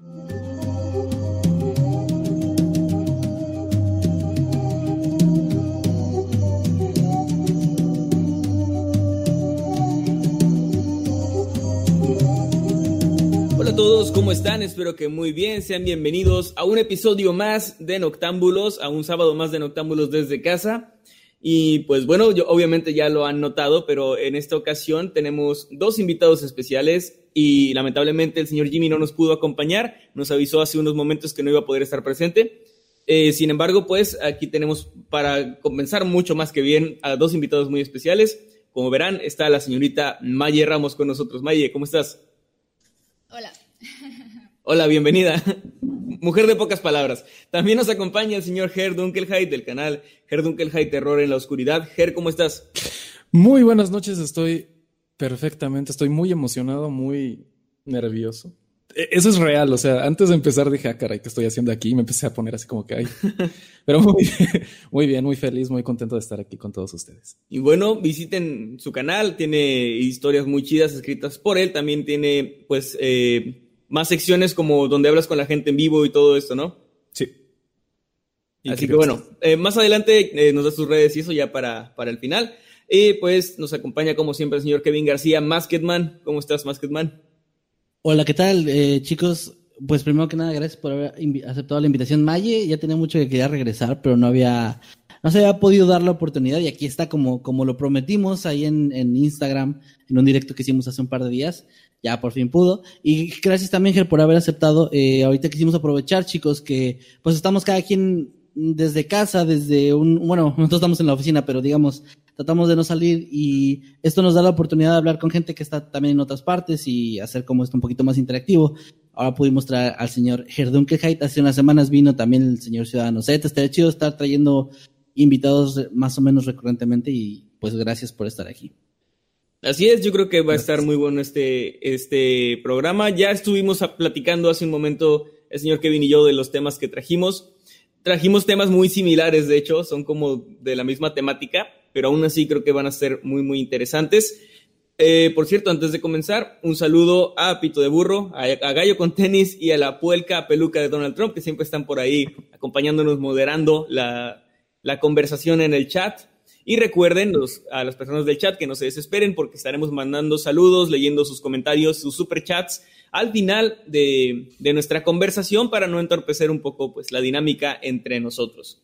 Hola a todos, ¿cómo están? Espero que muy bien. Sean bienvenidos a un episodio más de Noctámbulos, a un sábado más de Noctámbulos desde casa. Y pues bueno, yo, obviamente ya lo han notado, pero en esta ocasión tenemos dos invitados especiales y lamentablemente el señor Jimmy no nos pudo acompañar, nos avisó hace unos momentos que no iba a poder estar presente. Eh, sin embargo, pues aquí tenemos para comenzar mucho más que bien a dos invitados muy especiales. Como verán, está la señorita Maye Ramos con nosotros. Maye, ¿cómo estás? Hola. Hola, bienvenida. Mujer de pocas palabras. También nos acompaña el señor Ger Dunkelheit del canal Ger Dunkelheit Terror en la Oscuridad. Ger, ¿cómo estás? Muy buenas noches, estoy perfectamente, estoy muy emocionado, muy nervioso. E, Eso es real, o sea, antes de empezar dije, ah, caray, ¿qué estoy haciendo aquí? Y me empecé a poner así como que, ay. Pero muy, muy bien, muy feliz, muy contento de estar aquí con todos ustedes. Y bueno, visiten su canal, tiene historias muy chidas escritas por él, también tiene pues eh, más secciones como donde hablas con la gente en vivo y todo esto, ¿no? Sí. Así que bueno, eh, más adelante eh, nos da sus redes y eso ya para, para el final. Y pues nos acompaña como siempre el señor Kevin García, Masketman. ¿Cómo estás, Masketman? Hola, ¿qué tal, eh, chicos? Pues primero que nada, gracias por haber aceptado la invitación. Maye ya tenía mucho que quería regresar, pero no había, no se había podido dar la oportunidad y aquí está como, como lo prometimos ahí en, en Instagram, en un directo que hicimos hace un par de días. Ya por fin pudo. Y gracias también, Ger, por haber aceptado. Eh, ahorita quisimos aprovechar, chicos, que pues estamos cada quien desde casa, desde un, bueno, nosotros estamos en la oficina, pero digamos, tratamos de no salir y esto nos da la oportunidad de hablar con gente que está también en otras partes y hacer como esto un poquito más interactivo. Ahora pudimos traer al señor Herdunkelheit, hace unas semanas vino también el señor Ciudadano Z, estaría chido estar trayendo invitados más o menos recurrentemente y pues gracias por estar aquí. Así es, yo creo que va a estar muy bueno este, este programa. Ya estuvimos platicando hace un momento el señor Kevin y yo de los temas que trajimos. Trajimos temas muy similares, de hecho, son como de la misma temática, pero aún así creo que van a ser muy, muy interesantes. Eh, por cierto, antes de comenzar, un saludo a Pito de Burro, a, a Gallo con tenis y a la puelca peluca de Donald Trump, que siempre están por ahí acompañándonos, moderando la, la conversación en el chat. Y recuerden los- a las personas del chat que no se desesperen porque estaremos mandando saludos, leyendo sus comentarios, sus superchats al final de, de nuestra conversación para no entorpecer un poco pues, la dinámica entre nosotros.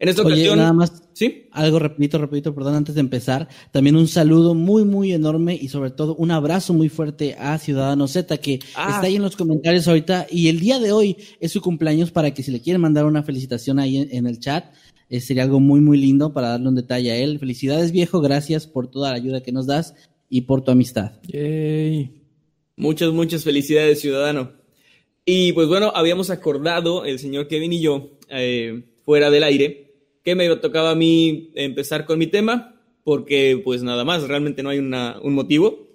En esta Oye, ocasión, nada más ¿sí? algo repito, repito, perdón, antes de empezar, también un saludo muy, muy enorme y sobre todo un abrazo muy fuerte a Ciudadano Z, que Ah. está ahí en los comentarios ahorita y el día de hoy es su cumpleaños para que si le quieren mandar una felicitación ahí en, en el chat, eh, sería algo muy, muy lindo para darle un detalle a él. Felicidades viejo, gracias por toda la ayuda que nos das y por tu amistad. Yay. Muchas, muchas felicidades, ciudadano. Y pues bueno, habíamos acordado, el señor Kevin y yo, eh, fuera del aire, que me tocaba a mí empezar con mi tema, porque pues nada más, realmente no hay una- un motivo.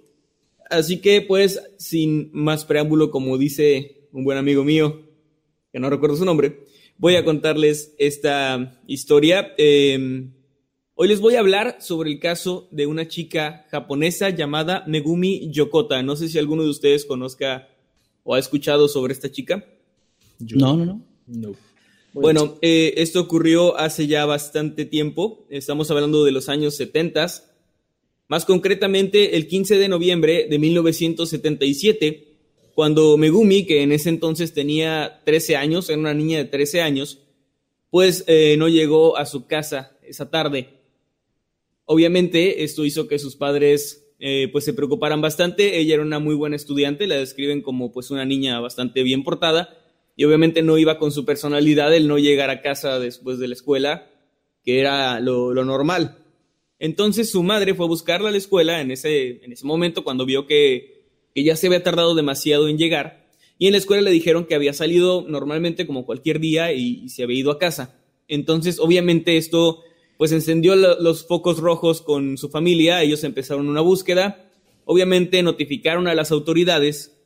Así que pues, sin más preámbulo, como dice un buen amigo mío, que no recuerdo su nombre, voy a contarles esta historia. Eh, Hoy les voy a hablar sobre el caso de una chica japonesa llamada Megumi Yokota. No sé si alguno de ustedes conozca o ha escuchado sobre esta chica. Yo- No, no, no. No. Bueno, eh, esto ocurrió hace ya bastante tiempo. Estamos hablando de los años 70. Más concretamente, el 15 de noviembre de 1977, cuando Megumi, que en ese entonces tenía 13 años, era una niña de 13 años, pues eh, no llegó a su casa esa tarde. Obviamente, esto hizo que sus padres eh, pues se preocuparan bastante. Ella era una muy buena estudiante, la describen como pues una niña bastante bien portada y obviamente no iba con su personalidad el no llegar a casa después de la escuela, que era lo, lo normal. Entonces su madre fue a buscarla a la escuela en ese, en ese momento cuando vio que, que ya se había tardado demasiado en llegar, y en la escuela le dijeron que había salido normalmente como cualquier día y, se había ido a casa. Entonces, obviamente esto pues encendió los focos rojos con su familia, ellos empezaron una búsqueda, obviamente notificaron a las autoridades,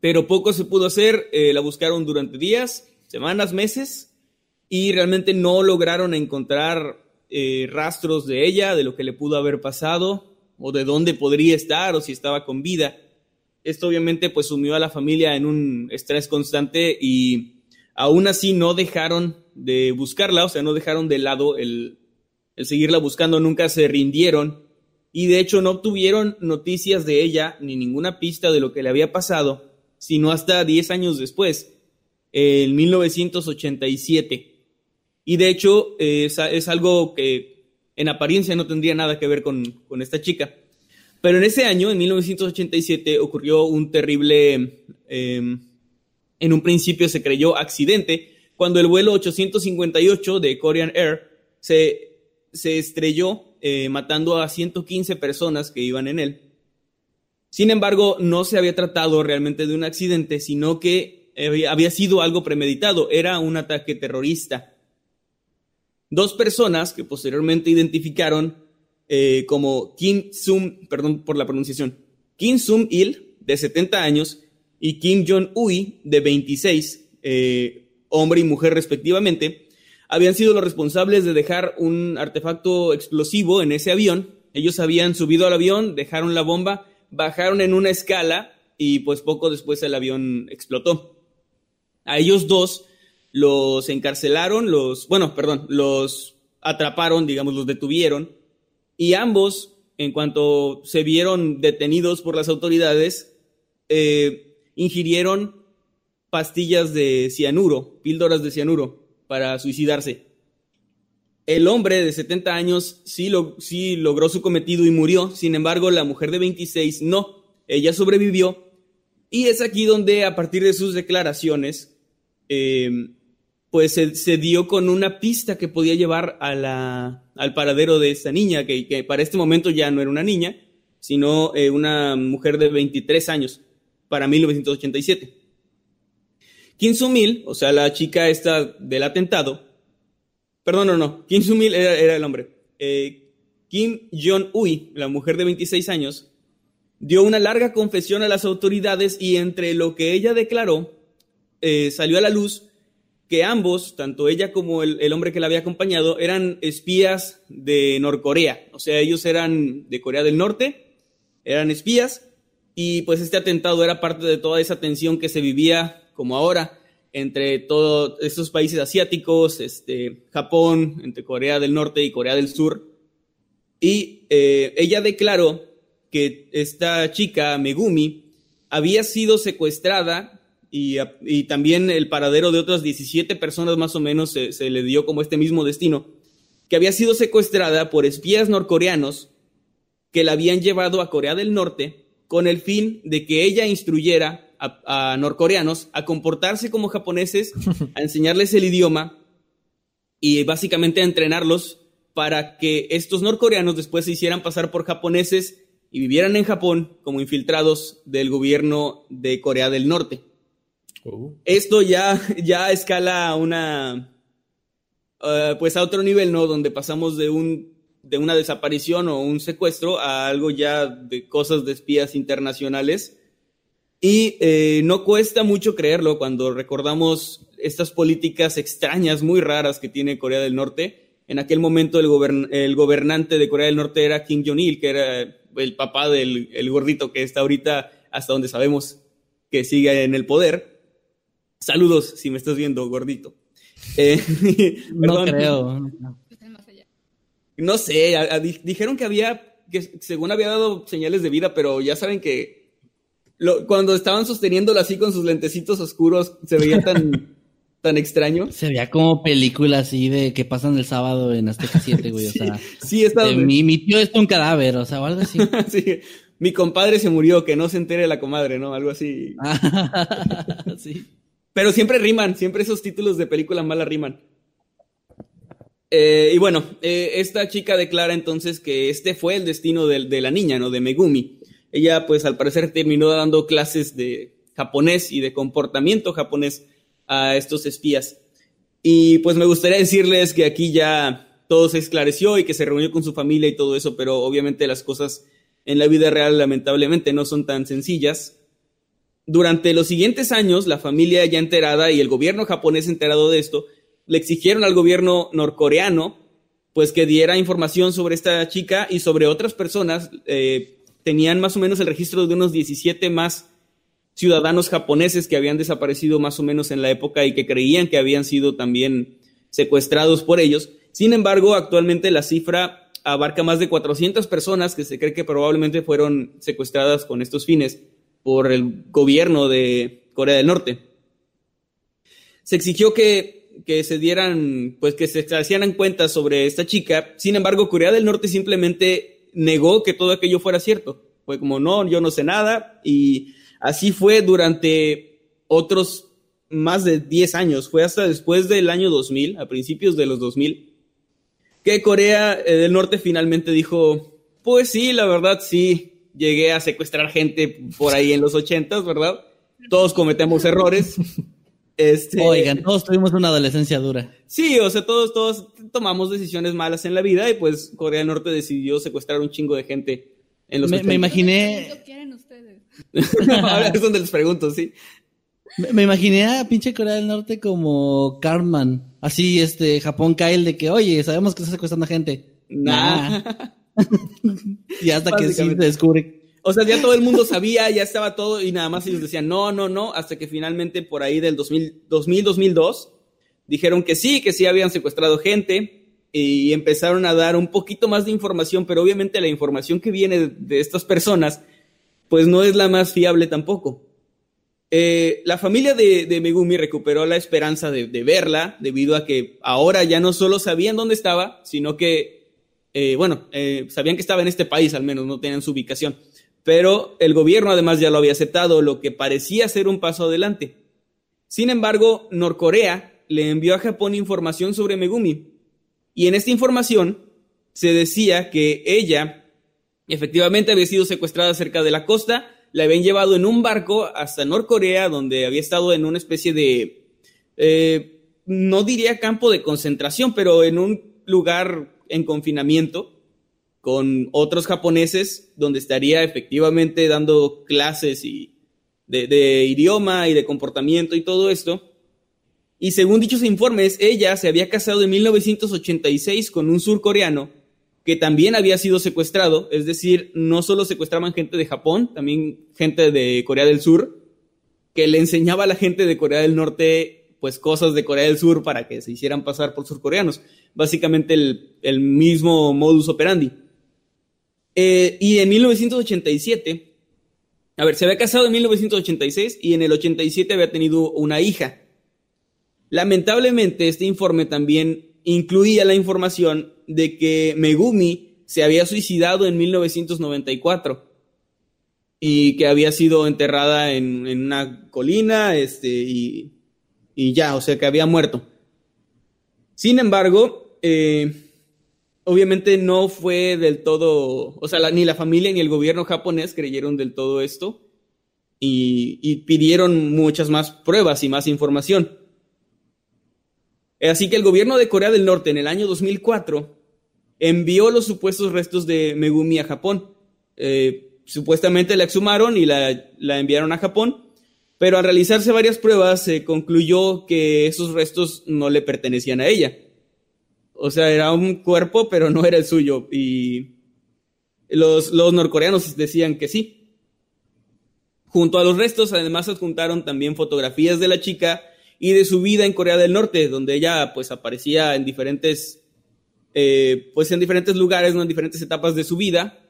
pero poco se pudo hacer, eh, la buscaron durante días, semanas, meses, y realmente no lograron encontrar eh, rastros de ella, de lo que le pudo haber pasado, o de dónde podría estar, o si estaba con vida. Esto obviamente pues sumió a la familia en un estrés constante y aún así no dejaron de buscarla, o sea, no dejaron de lado el, seguirla buscando, nunca se rindieron y de hecho no obtuvieron noticias de ella ni ninguna pista de lo que le había pasado, sino hasta 10 años después, en 1987. Y de hecho es, es algo que en apariencia no tendría nada que ver con, esta chica. Pero en ese año, en 1987, ocurrió un terrible, em, en un principio se creyó accidente, cuando el vuelo 858 de Korean Air se, se estrelló, eh, matando a 115 personas que iban en él. Sin embargo, no se había tratado realmente de un accidente, sino que había sido algo premeditado, era un ataque terrorista. Dos personas que posteriormente identificaron eh, como Kim Sum, perdón por la pronunciación, Kim Sum Il, de 70 años, y Kim Jong-ui, de 26, eh, hombre y mujer respectivamente, habían sido los responsables de dejar un artefacto explosivo en ese avión. Ellos habían subido al avión, dejaron la bomba, bajaron en una escala y pues poco después el avión explotó. A ellos dos los encarcelaron, los, bueno, perdón, los atraparon, digamos, los detuvieron, y ambos, en cuanto se vieron detenidos por las autoridades, eh, ingirieron pastillas de cianuro, píldoras de cianuro, para suicidarse. El hombre de 70 años sí, lo, sí logró su cometido y murió, sin embargo, la mujer de 26 no, ella sobrevivió, y es aquí donde, a partir de sus declaraciones, eh, pues se, dio con una pista que podía llevar a la, al paradero de esta niña, que, para este momento ya no era una niña, sino eh, una mujer de 23 años, para 1987. Kim Sumil, o sea, la chica esta del atentado, perdón, no, no, Kim Sumil era, era el hombre. Eh, Kim Jong-ui, la mujer de 26 años, dio una larga confesión a las autoridades y entre lo que ella declaró, eh, salió a la luz que ambos, tanto ella como el, hombre que la había acompañado, eran espías de Norcorea. O sea, ellos eran de Corea del Norte, eran espías, y pues este atentado era parte de toda esa tensión que se vivía, como ahora, entre todos estos países asiáticos, este, Japón, entre Corea del Norte y Corea del Sur. Y eh, ella declaró que esta chica, Megumi, había sido secuestrada y, también el paradero de otras 17 personas más o menos se, le dio como este mismo destino, que había sido secuestrada por espías norcoreanos que la habían llevado a Corea del Norte con el fin de que ella instruyera a, a norcoreanos a comportarse como japoneses, a enseñarles el idioma y básicamente a entrenarlos para que estos norcoreanos después se hicieran pasar por japoneses y vivieran en Japón como infiltrados del gobierno de Corea del Norte. Oh. Esto ya, ya escala a una, eh, pues a otro nivel, ¿no? Donde pasamos de un, de una desaparición o un secuestro a algo ya de cosas de espías internacionales. Y eh, no cuesta mucho creerlo cuando recordamos estas políticas extrañas, muy raras que tiene Corea del Norte. En aquel momento el, el gobernante de Corea del Norte era Kim Jong-il, que era el papá del el gordito que está ahorita, hasta donde sabemos que sigue en el poder. Saludos si me estás viendo, gordito. Eh, no creo. No sé, dijeron que había, que según había dado señales de vida, pero ya saben que cuando estaban sosteniéndolo así con sus lentecitos oscuros, se veía tan, tan extraño. Se veía como película así de que pasan el sábado en Azteca 7, güey. o sea, sí, está... mi, mi, tío es un cadáver, o sea, o algo así. sí, mi compadre se murió, que no se entere la comadre, ¿no? Algo así. sí. Pero siempre riman, siempre esos títulos de película mala riman. Eh, y bueno, eh, esta chica declara entonces que este fue el destino de, la niña, ¿no? De Megumi. Ella, pues al parecer terminó dando clases de japonés y de comportamiento japonés a estos espías. Y pues me gustaría decirles que aquí ya todo se esclareció y que se reunió con su familia y todo eso, pero obviamente las cosas en la vida real lamentablemente no son tan sencillas. Durante los siguientes años, la familia ya enterada y el gobierno japonés enterado de esto, le exigieron al gobierno norcoreano pues que diera información sobre esta chica y sobre otras personas. Eh, tenían más o menos el registro de unos 17 más ciudadanos japoneses que habían desaparecido más o menos en la época y que creían que habían sido también secuestrados por ellos. Sin embargo, actualmente la cifra abarca más de 400 personas que se cree que probablemente fueron secuestradas con estos fines por el gobierno de Corea del Norte. Se exigió que que se dieran, pues que se hicieran cuentas sobre esta chica. Sin embargo, Corea del Norte simplemente negó que todo aquello fuera cierto. Fue como, no, yo no sé nada. Y así fue durante otros más de 10 años. Fue hasta después del año 2000, a principios de los 2000, que Corea eh, del Norte finalmente dijo, pues sí, la verdad sí, llegué a secuestrar gente por ahí en los 80, ¿verdad? Todos cometemos errores. Este, Oigan, todos tuvimos una adolescencia dura. Sí, o sea, todos, todos tomamos decisiones malas en la vida y pues Corea del Norte decidió secuestrar un chingo de gente en los Me, me imaginé. ¿Qué quieren ustedes? Ahora es donde les pregunto, sí. Me, me, imaginé a pinche Corea del Norte como Cartman. Así, este, Japón Kyle de que, oye, sabemos que está secuestrando gente. Nah. y hasta que sí se descubre o sea, ya todo el mundo sabía, ya estaba todo y nada más ellos decían no, no, no, hasta que finalmente por ahí del 2000, 2000 2002 dijeron que sí, que sí habían secuestrado gente y empezaron a dar un poquito más de información, pero obviamente la información que viene de estas personas pues no es la más fiable tampoco. Eh, la familia de, de, Megumi recuperó la esperanza de, de, verla debido a que ahora ya no solo sabían dónde estaba, sino que, eh, bueno, eh, sabían que estaba en este país al menos, no tenían su ubicación. Pero el gobierno además ya lo había aceptado, lo que parecía ser un paso adelante. Sin embargo, Norcorea le envió a Japón información sobre Megumi, y en esta información se decía que ella efectivamente había sido secuestrada cerca de la costa, la habían llevado en un barco hasta Norcorea, donde había estado en una especie de, eh, no diría campo de concentración, pero en un lugar en confinamiento, con otros japoneses, donde estaría efectivamente dando clases y de, idioma y de comportamiento y todo esto. Y según dichos informes, ella se había casado en 1986 con un surcoreano que también había sido secuestrado, es decir, no solo secuestraban gente de Japón, también gente de Corea del Sur, que le enseñaba a la gente de Corea del Norte pues cosas de Corea del Sur para que se hicieran pasar por surcoreanos. Básicamente el, el mismo modus operandi. Eh, y en 1987, a ver, se había casado en 1986 y en el 87 había tenido una hija. Lamentablemente, este informe también incluía la información de que Megumi se había suicidado en 1994 y que había sido enterrada en, una colina este, y, y, ya, o sea, que había muerto. Sin embargo, eh, obviamente no fue del todo, o sea, ni la familia ni el gobierno japonés creyeron del todo esto y, pidieron muchas más pruebas y más información. Así que el gobierno de Corea del Norte en el año 2004 envió los supuestos restos de Megumi a Japón. Eh, supuestamente la exhumaron y la, la, enviaron a Japón, pero al realizarse varias pruebas se concluyó que esos restos no le pertenecían a ella. O sea, era un cuerpo, pero no era el suyo. Y los, los norcoreanos decían que sí. Junto a los restos, además, adjuntaron también fotografías de la chica y de su vida en Corea del Norte, donde ella pues aparecía en diferentes, eh, pues en diferentes lugares, en diferentes etapas de su vida.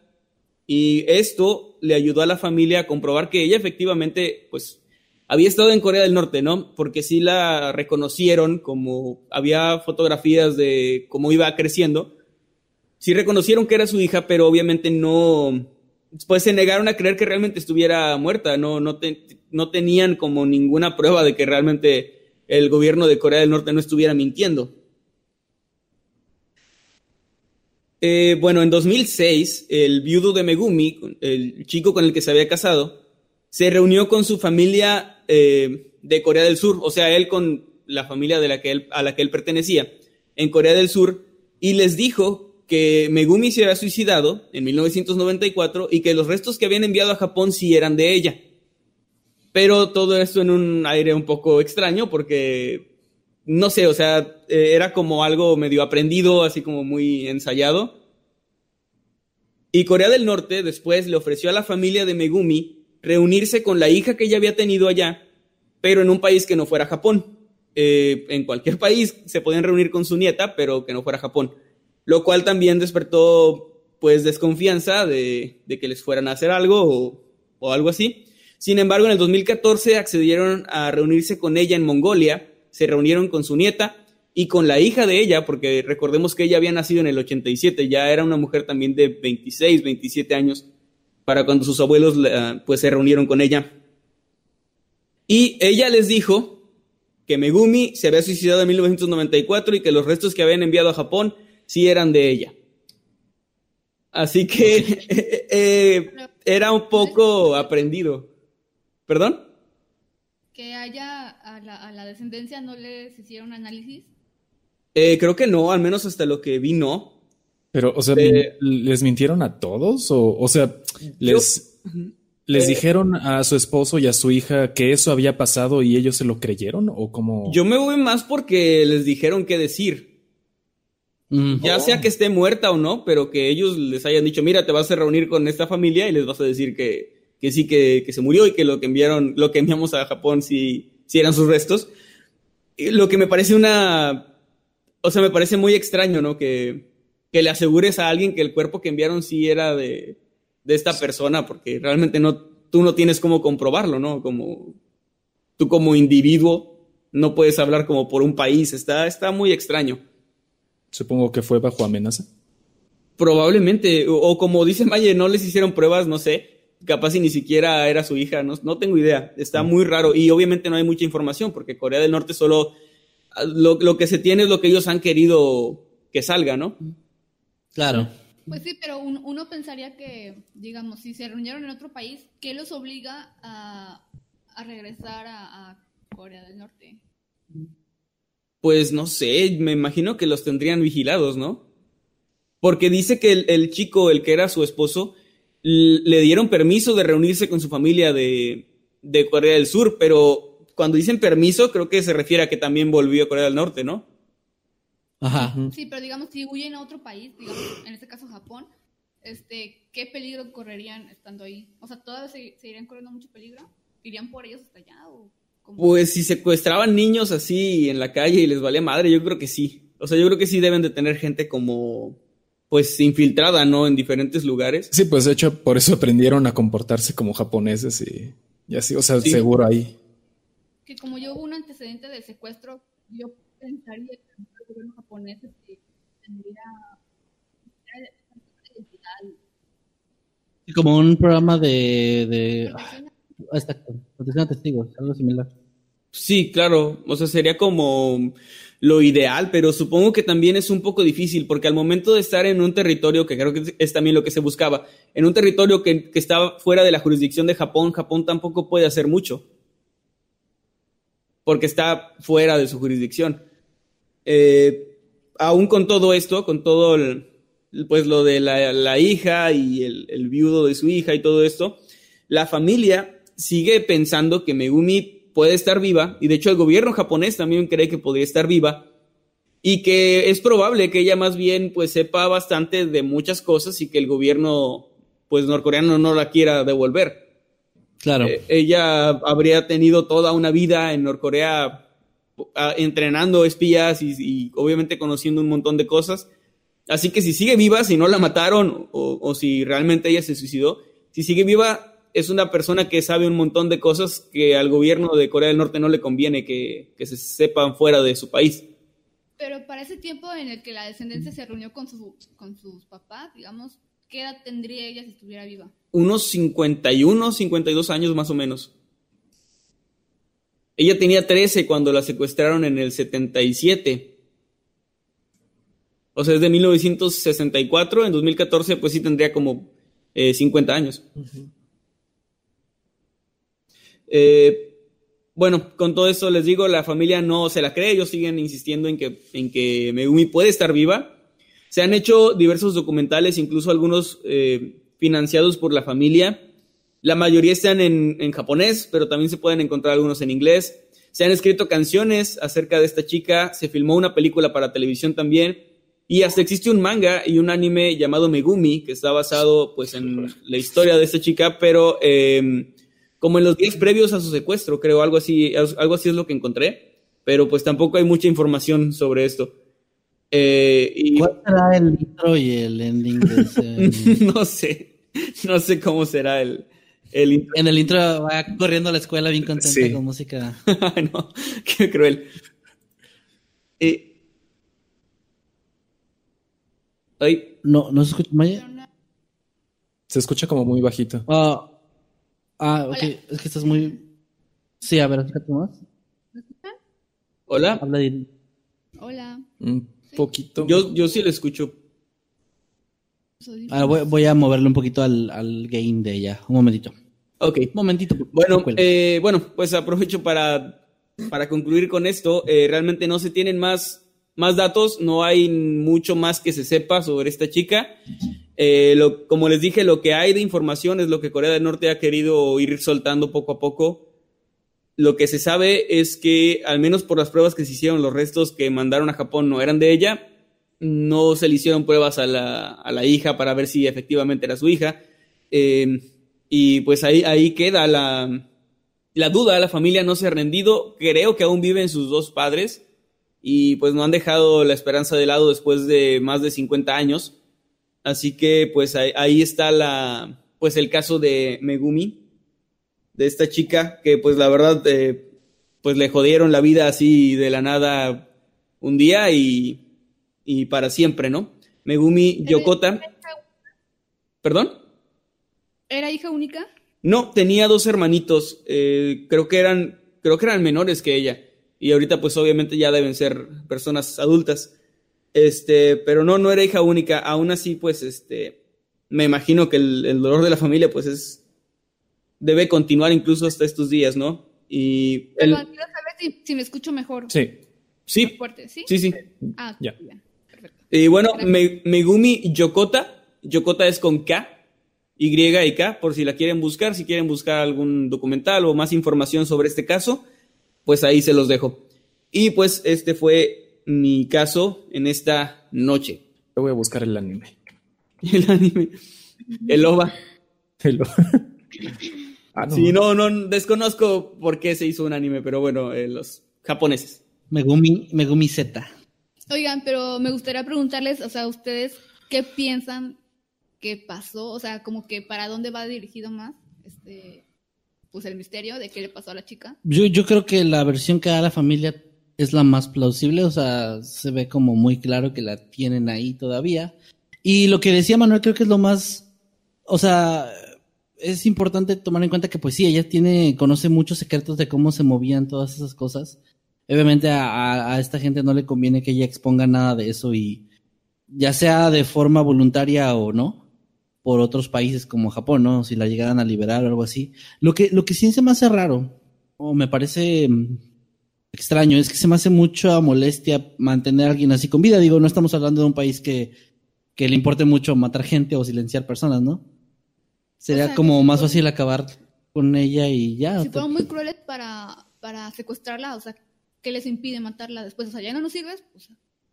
Y esto le ayudó a la familia a comprobar que ella efectivamente pues había estado en Corea del Norte, ¿no? Porque sí la reconocieron como había fotografías de cómo iba creciendo. Sí reconocieron que era su hija, pero obviamente no, pues se negaron a creer que realmente estuviera muerta, no, no, tenían como ninguna prueba de que realmente el gobierno de Corea del Norte no estuviera mintiendo. Eh, bueno, en 2006, el viudo de Megumi, el chico con el que se había casado, se reunió con su familia eh, de Corea del Sur, o sea, él con la familia de la que él, a la que él pertenecía, en Corea del Sur, y les dijo que Megumi se había suicidado en 1994 y que los restos que habían enviado a Japón sí eran de ella. Pero todo esto en un aire un poco extraño porque no sé, o sea, eh, era como algo medio aprendido, así como muy ensayado. Y Corea del Norte después le ofreció a la familia de Megumi reunirse con la hija que ella había tenido allá, pero en un país que no fuera Japón. Eh, en cualquier país se podían reunir con su nieta, pero que no fuera Japón. Lo cual también despertó, pues, desconfianza de, que les fueran a hacer algo o, o algo así. Sin embargo, en el 2014 accedieron a reunirse con ella en Mongolia, se reunieron con su nieta y con la hija de ella, porque recordemos que ella había nacido en el 87, ya era una mujer también de 26, 27 años, para cuando sus abuelos ah, pues se reunieron con ella. Y ella les dijo que Megumi se había suicidado en 1994 y que los restos que habían enviado a Japón sí eran de ella. Así que eh, era un poco aprendido. ¿Perdón? que haya a la, descendencia no les hicieron análisis? Eh, creo que no, al menos hasta lo que vi no. Pero, o sea, ¿les mintieron a todos? O, o sea, les, les eh, dijeron a su esposo y a su hija que eso había pasado y ellos se lo creyeron? ¿O como Yo me voy más porque les dijeron qué decir. Ya sea que esté muerta o no, pero que ellos les hayan dicho, mira, te vas a reunir con esta familia y les vas a decir que, que sí que, se murió y que lo que enviaron, lo que enviamos a Japón sí, eran sus restos. lo que me parece una, o sea, me parece muy extraño, ¿no? Que, que le asegures a alguien que el cuerpo que enviaron sí era de, de esta persona, porque realmente no, tú no tienes cómo comprobarlo, ¿no? Como, tú como individuo no puedes hablar como por un país, está, está muy extraño. Supongo que fue bajo amenaza. Probablemente, o, como dice Maye, no les hicieron pruebas, no sé, capaz si ni siquiera era su hija, no, no tengo idea, está muy raro y obviamente no hay mucha información porque Corea del Norte solo ah, lo, que se tiene es lo que ellos han querido que salga, ¿no? Claro. Pues sí, pero uno pensaría que, digamos, si se reunieron en otro país, ¿qué los obliga a, regresar a, Corea del Norte? Pues no sé, me imagino que los tendrían vigilados, ¿no? Porque dice que el chico, el que era su esposo, le dieron permiso de reunirse con su familia de, Corea del Sur, pero cuando dicen permiso, creo que se refiere a que también volvió a Corea del Norte, ¿no? Ajá. Sí, pero digamos, si huyen a otro país, digamos, en este caso Japón, este, ¿qué peligro correrían estando ahí? O sea, ¿todavía se, irían corriendo mucho peligro? ¿Irían por ellos hasta allá? O Pues si secuestraban niños así en la calle y les valía madre, yo creo que sí. O sea, yo creo que sí deben de tener gente como pues infiltrada, ¿no? En diferentes lugares. Sí, pues de hecho por eso aprendieron a comportarse como japoneses y, así, o sea, seguro ahí. Que como yo hubo un antecedente de secuestro, yo pensaría que el gobierno japonés este, tendría como un programa de, de ah, protección a testigos, algo similar. Sí, claro, o sea, sería como lo ideal, pero supongo que también es un poco difícil porque al momento de estar en un territorio, que creo que es también lo que se buscaba, en un territorio que, que está fuera de la jurisdicción de Japón, Japón tampoco puede hacer mucho porque está fuera de su jurisdicción. Eh, aún con todo esto, con todo pues lo de la, hija y el, el, viudo de su hija y todo esto, la familia sigue pensando que Megumi puede estar viva, y de hecho el gobierno japonés también cree que podría estar viva, y que es probable que ella más bien pues sepa bastante de muchas cosas y que el gobierno pues norcoreano no la quiera devolver. Claro. Eh, ella habría tenido toda una vida en Norcorea entrenando espías y, obviamente conociendo un montón de cosas. Así que si sigue viva, si no la mataron o, o si realmente ella se suicidó, si sigue viva, es una persona que sabe un montón de cosas que al gobierno de Corea del Norte no le conviene que, se sepan fuera de su país. Pero para ese tiempo en el que la descendencia se reunió con, con sus papás, digamos, ¿qué edad tendría ella si estuviera viva? Unos 51, 52 años más o menos. Ella tenía 13 cuando la secuestraron en el 77. O sea, es de 1964, en 2014 pues sí tendría como 50 años. bueno, con todo esto les digo, la familia no se la cree, ellos siguen insistiendo en que, en que Megumi puede estar viva. Se han hecho diversos documentales, incluso algunos financiados por la familia. La mayoría están en, japonés, pero también se pueden encontrar algunos en inglés. Se han escrito canciones acerca de esta chica, se filmó una película para televisión también, y hasta existe un manga y un anime llamado Megumi, que está basado pues en la historia de esta chica, pero em, como en los días previos a su secuestro, creo, algo así, algo así es lo que encontré, pero pues tampoco hay mucha información sobre esto. Eh, ¿Cuál será el intro y el ending de ese? no sé, no sé cómo será el, el En el intro va corriendo a la escuela bien contenta con música. no, qué cruel. Eh... No, ¿no se escucha Maya? Se escucha como muy bajito. ah, ah ok, es que estás muy... Sí, a ver, acércate más. Hola. Habla de... Hola. Un poquito. Yo, yo sí lo escucho. Ah, voy, a moverle un poquito al, al gain de ella. Un momentito. Ok. Un momentito. Bueno, eh, bueno, pues aprovecho para, para concluir con esto. Eh, realmente no se tienen más, más datos, no hay mucho más que se sepa sobre esta chica. Eh, lo, como les dije, lo que hay de información es lo que Corea del Norte ha querido ir soltando poco a poco. Lo que se sabe es que, al menos por las pruebas que se hicieron, los restos que mandaron a Japón no eran de ella no se le hicieron pruebas a la, a la hija para ver si efectivamente era su hija. Eh, y pues ahí, ahí queda la, la duda, la familia no se ha rendido, creo que aún viven sus dos padres y pues no han dejado la esperanza de lado después de más de 50 años. Así que pues ahí, está la, pues el caso de Megumi, de esta chica que pues la verdad eh, pues le jodieron la vida así de la nada un día y y para siempre, ¿no? Megumi Yokota. ¿Perdón? ¿Era hija única? No, tenía dos hermanitos. Eh, creo que eran, creo que eran menores que ella. Y ahorita, pues, obviamente, ya deben ser personas adultas. Este, pero no, no era hija única. Aún así, pues, este, me imagino que el, dolor de la familia, pues, es debe continuar incluso hasta estos días, ¿no? Y pero quiero saber si, me escucho mejor. Sí. Sí. Fuerte, ¿sí? Sí, sí. Ah, ya. Y bueno, Megumi Yokota, Yokota es con K, Y y K, por si la quieren buscar, si quieren buscar algún documental o más información sobre este caso, pues ahí se los dejo. Y pues este fue mi caso en esta noche. Yo voy a buscar el anime. El anime. El OVA. El OVA. ah, no. Sí, no, no, desconozco por qué se hizo un anime, pero bueno, eh, los japoneses. Megumi, Megumi Z. Oigan, pero me gustaría preguntarles, o sea, ustedes, ¿qué piensan que pasó? O sea, como que para dónde va dirigido más este, pues el misterio de qué le pasó a la chica. Yo, yo creo que la versión que da la familia es la más plausible, o sea, se ve como muy claro que la tienen ahí todavía. Y lo que decía Manuel creo que es lo más, o sea, es importante tomar en cuenta que pues sí, ella tiene, conoce muchos secretos de cómo se movían todas esas cosas obviamente a, esta gente no le conviene que ella exponga nada de eso y ya sea de forma voluntaria o no, por otros países como Japón, ¿no? Si la llegaran a liberar o algo así. Lo que, lo que sí se me hace raro, o me parece mm, extraño, es que se me hace mucha molestia mantener a alguien así con vida. Digo, no estamos hablando de un país que, que le importe mucho matar gente o silenciar personas, ¿no? Sería como más fácil acabar con ella y ya. Si fueron muy crueles para, para secuestrarla, o sea, ¿qué les impide matarla después? O sea, ya no nos sirves, pues,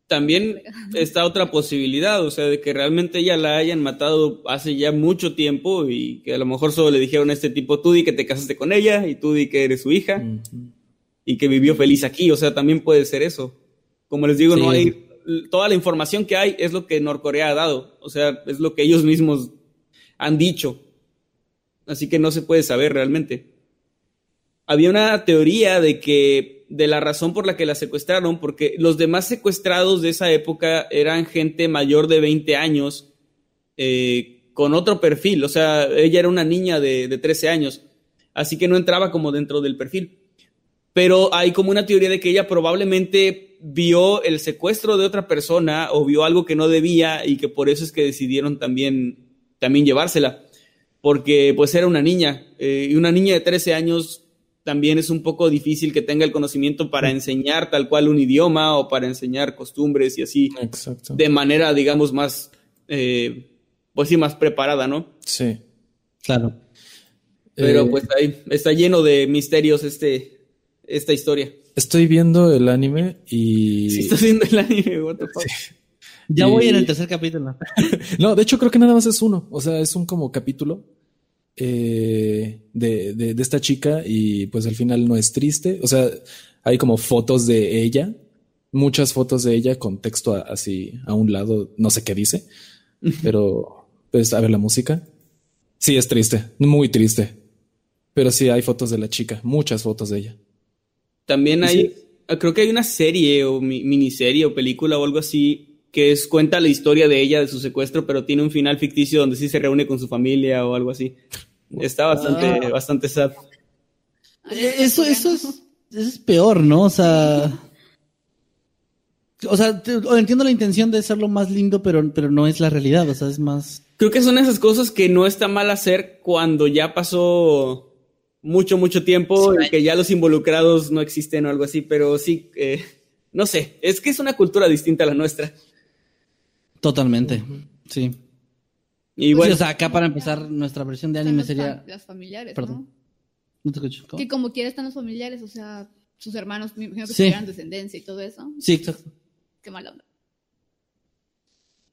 También está otra posibilidad, o sea, de que realmente ella la hayan matado hace ya mucho tiempo y que a lo mejor solo le dijeron a este tipo, tú di que te casaste con ella y tú di que eres su hija y que vivió feliz aquí, o sea, también puede ser eso. Como les digo, no hay, toda la información que hay es lo que Norcorea ha dado, o sea, es lo que ellos mismos han dicho. Así que no se puede saber realmente. Había una teoría de que de la razón por la que la secuestraron, porque los demás secuestrados de esa época eran gente mayor de 20 años, eh, con otro perfil, o sea, ella era una niña de, de 13 años, así que no entraba como dentro del perfil. pero hay como una teoría de que ella probablemente vio el secuestro de otra persona o vio algo que no debía y que por eso es que decidieron también, también llevársela, porque pues era una niña eh, y una niña de 13 años también es un poco difícil que tenga el conocimiento para enseñar tal cual un idioma o para enseñar costumbres y así de manera, digamos, más, eh, pues sí, más preparada, ¿no? Sí. Claro. Pero eh, pues ahí está lleno de misterios este, esta historia. Estoy viendo el anime y... Sí, estás viendo el anime, what the fuck. Ya voy en el tercer capítulo. no, de hecho creo que nada más es uno. O sea, es un como capítulo eh, de, de, esta chica y pues al final no es triste. O sea, hay como fotos de ella, muchas fotos de ella con texto así a un lado, no sé qué dice, pero pues a ver la música. Sí, es triste, muy triste. Pero sí hay fotos de la chica, muchas fotos de ella. También hay, creo que hay una serie o miniserie o película o algo así que es, cuenta la historia de ella, de su secuestro, pero tiene un final ficticio donde sí se reúne con su familia o algo así. Está bastante, ah. bastante sad. Eh, eso, eso es, es peor, ¿no? O sea. O sea, entiendo la intención de hacerlo más lindo, pero, pero no es la realidad, o sea, es más. Creo que son esas cosas que no está mal hacer cuando ya pasó mucho, mucho tiempo y que ya los involucrados no existen o algo así, pero sí, eh, no sé, es que es una cultura distinta a la nuestra. Totalmente, sí. Y bueno, o sea, acá para empezar, nuestra versión de anime sería. Las familiares, Perdón. ¿no? te escucho. Que como quiera están los familiares, o sea, sus hermanos, me imagino que sí. descendencia y todo eso. Sí, exacto. Qué mala onda.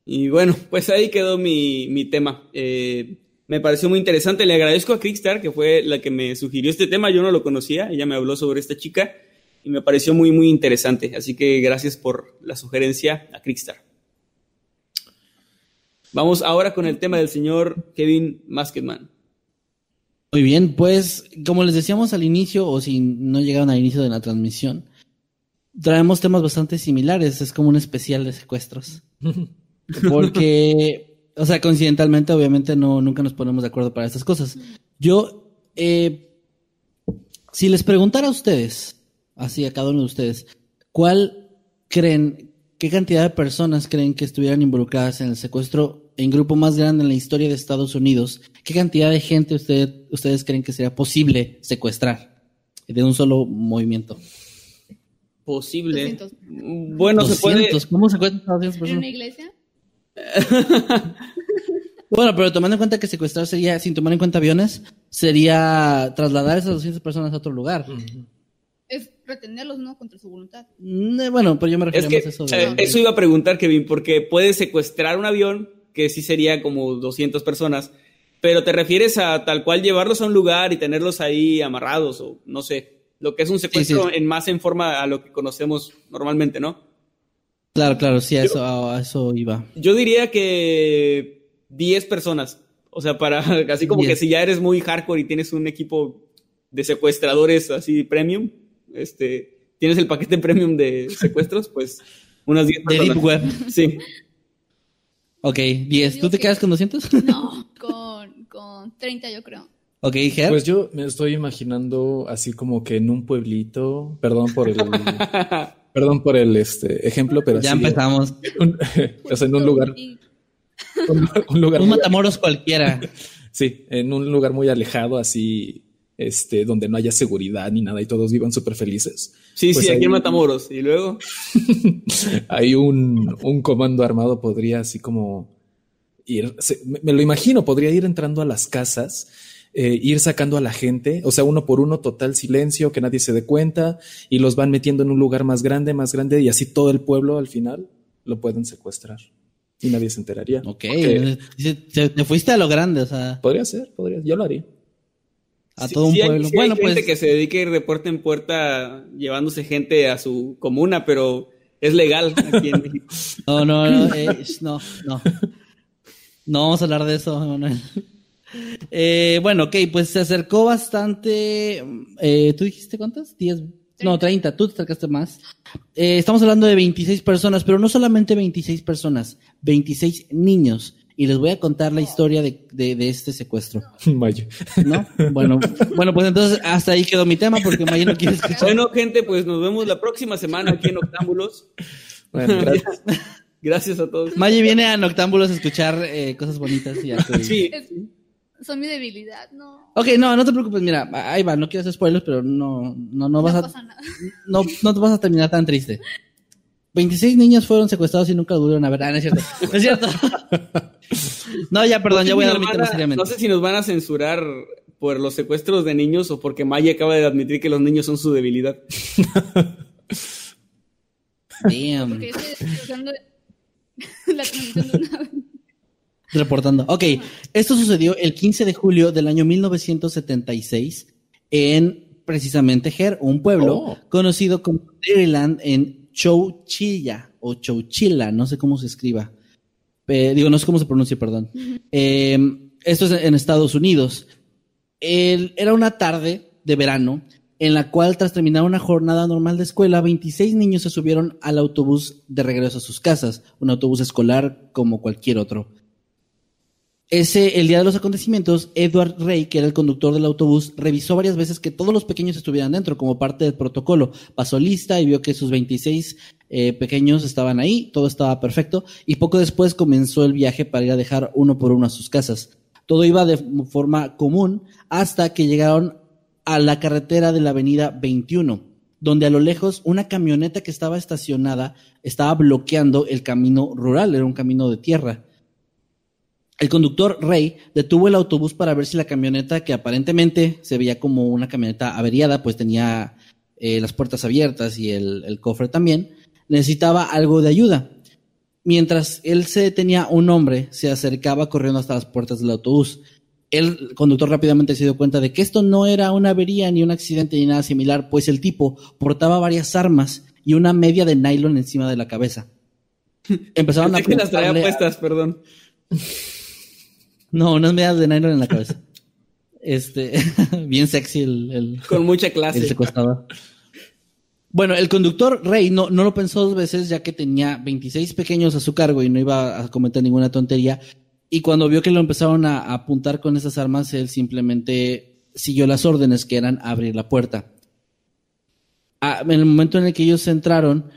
Y bueno, pues ahí quedó mi, mi tema. Eh, me pareció muy interesante. Le agradezco a Kickstar, que fue la que me sugirió este tema. Yo no lo conocía. Ella me habló sobre esta chica y me pareció muy, muy interesante. Así que gracias por la sugerencia a Kickstar. Vamos ahora con el tema del señor Kevin Masketman. Muy bien, pues como les decíamos al inicio, o si no llegaron al inicio de la transmisión, traemos temas bastante similares, es como un especial de secuestros. Porque, o sea, coincidentalmente, obviamente, no, nunca nos ponemos de acuerdo para estas cosas. Yo, eh, si les preguntara a ustedes, así a cada uno de ustedes, ¿cuál creen ¿Qué cantidad de personas creen que estuvieran involucradas en el secuestro en grupo más grande en la historia de Estados Unidos? ¿Qué cantidad de gente ustedes creen que sería posible secuestrar de un solo movimiento? Posible. Bueno, se puede. ¿Cómo secuestran a 200 personas? ¿En una iglesia? bueno, pero tomando en cuenta que secuestrar sería, sin tomar en cuenta aviones, sería trasladar a esas 200 personas a otro lugar es retenerlos, ¿no? Contra su voluntad. Mm, eh, bueno, pero yo me refiero más a eso. Eh, eso iba a preguntar, Kevin, porque puedes secuestrar un avión, que sí sería como 200 personas, pero te refieres a tal cual llevarlos a un lugar y tenerlos ahí amarrados, o no sé, lo que es un secuestro en más en forma a lo que conocemos normalmente, ¿no? Claro, claro, sí, a, eso, a eso iba. Yo diría que 10 personas. O sea, para así como que si ya eres muy hardcore y tienes un equipo de secuestradores así premium, este, tienes el paquete premium de secuestros, pues unas 10 De Deep Web. Sí. Ok, 10. ¿Tú te quedas con 200? No, con, con 30 yo creo. Ok, Ger. Pues yo me estoy imaginando así como que en un pueblito, perdón por el... perdón por el este ejemplo, pero ya empezamos. o sea, en un lugar... Un, lugar... Un Matamoros cualquiera. sí, en un lugar muy alejado, así este, donde no haya seguridad ni nada y todos vivan súper felices. Sí, pues sí, aquí en Matamoros. Y luego. hay un, un, comando armado, podría así como ir, me, lo imagino, podría ir entrando a las casas. Eh, ir sacando a la gente, o sea, uno por uno, total silencio, que nadie se dé cuenta, y los van metiendo en un lugar más grande, más grande, y así todo el pueblo al final lo pueden secuestrar. Y nadie se enteraría. Ok, te, fuiste a lo grande, o sea. Podría ser, podría, yo lo haría a todo un pueblo. Hay, bueno, hay pues. gente que se dedica a ir de puerta en puerta llevándose gente a su comuna, pero es legal aquí en México. No, no, no, eh, no, no. No vamos a hablar de eso, Manuel. Eh, bueno, ok, pues se acercó bastante. Eh, ¿Tú dijiste cuántas? ¿10? No, 30, tú te acercaste más. Eh, estamos hablando de 26 personas, pero no solamente 26 personas, 26 niños y les voy a contar la historia de, de, este secuestro. Mayo. ¿No? Bueno, bueno, pues entonces hasta ahí quedó mi tema porque Mayo no quiere escuchar. Bueno, gente, pues nos vemos la próxima semana aquí en Octámbulos. Bueno, gracias. gracias a todos. Mayo viene a Noctámbulos a escuchar eh, cosas bonitas y Sí. son mi debilidad, no. Ok, no, no te preocupes, mira, ahí va, no quiero hacer spoilers, pero no, no, no vas a. No, no te vas a terminar tan triste. 26 niños fueron secuestrados y nunca volvieron a ver. Ah, no es cierto. No es cierto. no, ya, perdón, ya voy a dar mi tema seriamente. No sé si nos van a censurar por los secuestros de niños o porque Maya acaba de admitir que los niños son su debilidad. Damn. Porque la transmisión de una... Reportando. Ok, esto sucedió el 15 de julio del año 1976 en precisamente Her, un pueblo oh. conocido como Maryland en Chowchilla o Chowchilla, no sé cómo se escriba. Digo, no sé cómo se pronuncia, perdón. Em, esto es en Estados Unidos. era una tarde de verano en la cual tras terminar una jornada normal de escuela, 26 niños se subieron al autobús de regreso a sus casas, un autobús escolar como cualquier otro. Ese, el día de los acontecimientos, Edward Ray, que era el conductor del autobús, revisó varias veces que todos los pequeños estuvieran dentro como parte del protocolo. Pasó lista y vio que sus 26 eh, pequeños estaban ahí, todo estaba perfecto, y poco después comenzó el viaje para ir a dejar uno por uno a sus casas. Todo iba de forma común hasta que llegaron a la carretera de la avenida 21, donde a lo lejos una camioneta que estaba estacionada estaba bloqueando el camino rural, era un camino de tierra. El conductor Rey detuvo el autobús para ver si la camioneta, que aparentemente se veía como una camioneta averiada, pues tenía eh, las puertas abiertas y el, cofre también, necesitaba algo de ayuda. Mientras él se detenía, un hombre se acercaba corriendo hasta las puertas del autobús. El conductor rápidamente se dio cuenta de que esto no era una avería ni un accidente ni nada similar, pues el tipo portaba varias armas y una media de nylon encima de la cabeza. Empezaron a que las traía puestas, perdón. No, unas medias de nylon en la cabeza. Este, bien sexy el, Con mucha clase. El secuestrador. Bueno, el conductor Rey no, no lo pensó dos veces ya que tenía 26 pequeños a su cargo y no iba a cometer ninguna tontería. Y cuando vio que lo empezaron a, apuntar con esas armas, él simplemente siguió las órdenes que eran abrir la puerta. Ah, en el momento en el que ellos entraron,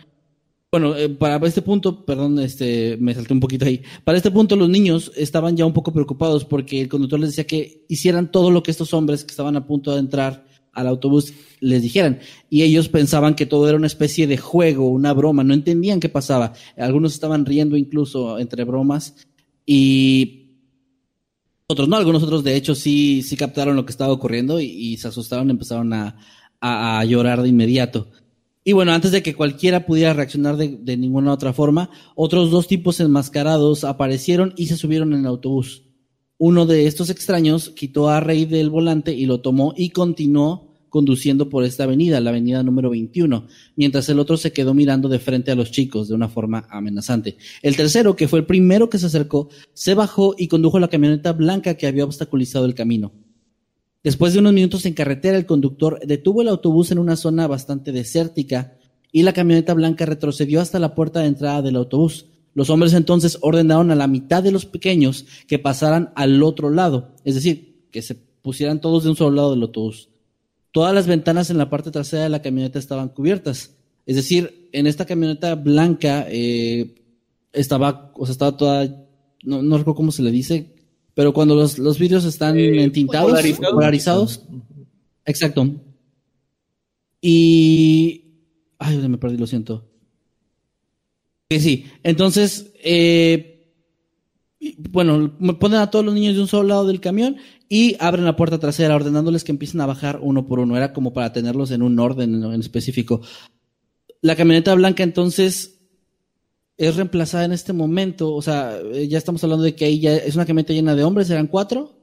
bueno, eh, para este punto, perdón, este, me salté un poquito ahí. Para este punto, los niños estaban ya un poco preocupados porque el conductor les decía que hicieran todo lo que estos hombres que estaban a punto de entrar al autobús les dijeran. Y ellos pensaban que todo era una especie de juego, una broma, no entendían qué pasaba. Algunos estaban riendo incluso entre bromas y otros no, algunos otros de hecho sí, sí captaron lo que estaba ocurriendo y, se asustaron, empezaron a, a llorar de inmediato. Y bueno, antes de que cualquiera pudiera reaccionar de, ninguna otra forma, otros dos tipos enmascarados aparecieron y se subieron en el autobús. Uno de estos extraños quitó a Rey del volante y lo tomó y continuó conduciendo por esta avenida, la avenida número 21, mientras el otro se quedó mirando de frente a los chicos de una forma amenazante. El tercero, que fue el primero que se acercó, se bajó y condujo la camioneta blanca que había obstaculizado el camino. Después de unos minutos en carretera, el conductor detuvo el autobús en una zona bastante desértica y la camioneta blanca retrocedió hasta la puerta de entrada del autobús. Los hombres entonces ordenaron a la mitad de los pequeños que pasaran al otro lado, es decir, que se pusieran todos de un solo lado del autobús. Todas las ventanas en la parte trasera de la camioneta estaban cubiertas. Es decir, en esta camioneta blanca eh, estaba, o sea, estaba toda, no, no recuerdo cómo se le dice, pero cuando los, los vídeos están eh, entintados, polarizados. Exacto. Y. Ay, me perdí, lo siento. Que sí. Entonces, eh, bueno, ponen a todos los niños de un solo lado del camión y abren la puerta trasera, ordenándoles que empiecen a bajar uno por uno. Era como para tenerlos en un orden en específico. La camioneta blanca entonces es reemplazada en este momento. O sea, eh, ya estamos hablando de que ahí ya es una camioneta llena de hombres, eran cuatro,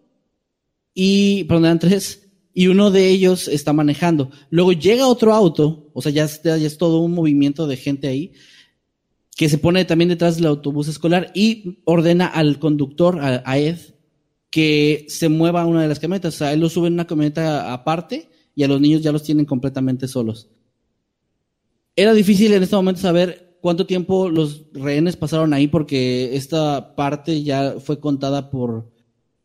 y, perdón, eran tres, y uno de ellos está manejando. Luego llega otro auto, o sea, ya, es todo un movimiento de gente ahí, que se pone también detrás del autobús escolar y ordena al conductor, a, Ed, que se mueva a una de las camionetas. O sea, él lo sube en una camioneta aparte y a los niños ya los tienen completamente solos. Era difícil en este momento saber cuánto tiempo los rehenes pasaron ahí, porque esta parte ya fue contada por,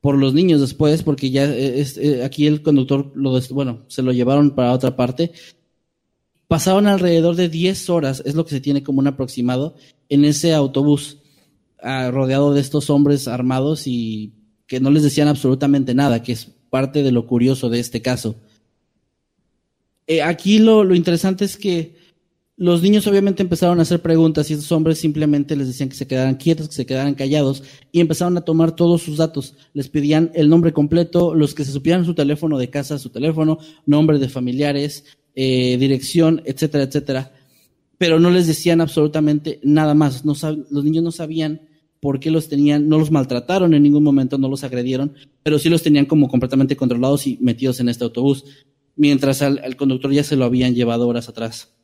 por los niños después, porque ya eh, aquí el conductor, lo, bueno, se lo llevaron para otra parte. Pasaron alrededor de 10 horas, es lo que se tiene como un aproximado, en ese autobús, ah, rodeado de estos hombres armados y que no les decían absolutamente nada, que es parte de lo curioso de este caso. Eh, aquí lo, lo, interesante es que los niños obviamente empezaron a hacer preguntas y estos hombres simplemente les decían que se quedaran quietos, que se quedaran callados y empezaron a tomar todos sus datos. Les pedían el nombre completo, los que se supieran su teléfono de casa, su teléfono, nombre de familiares, eh, dirección, etcétera, etcétera. Pero no les decían absolutamente nada más. No los niños no sabían por qué los tenían, no los maltrataron en ningún momento, no los agredieron, pero sí los tenían como completamente controlados y metidos en este autobús mientras al, conductor ya se lo habían llevado horas atrás.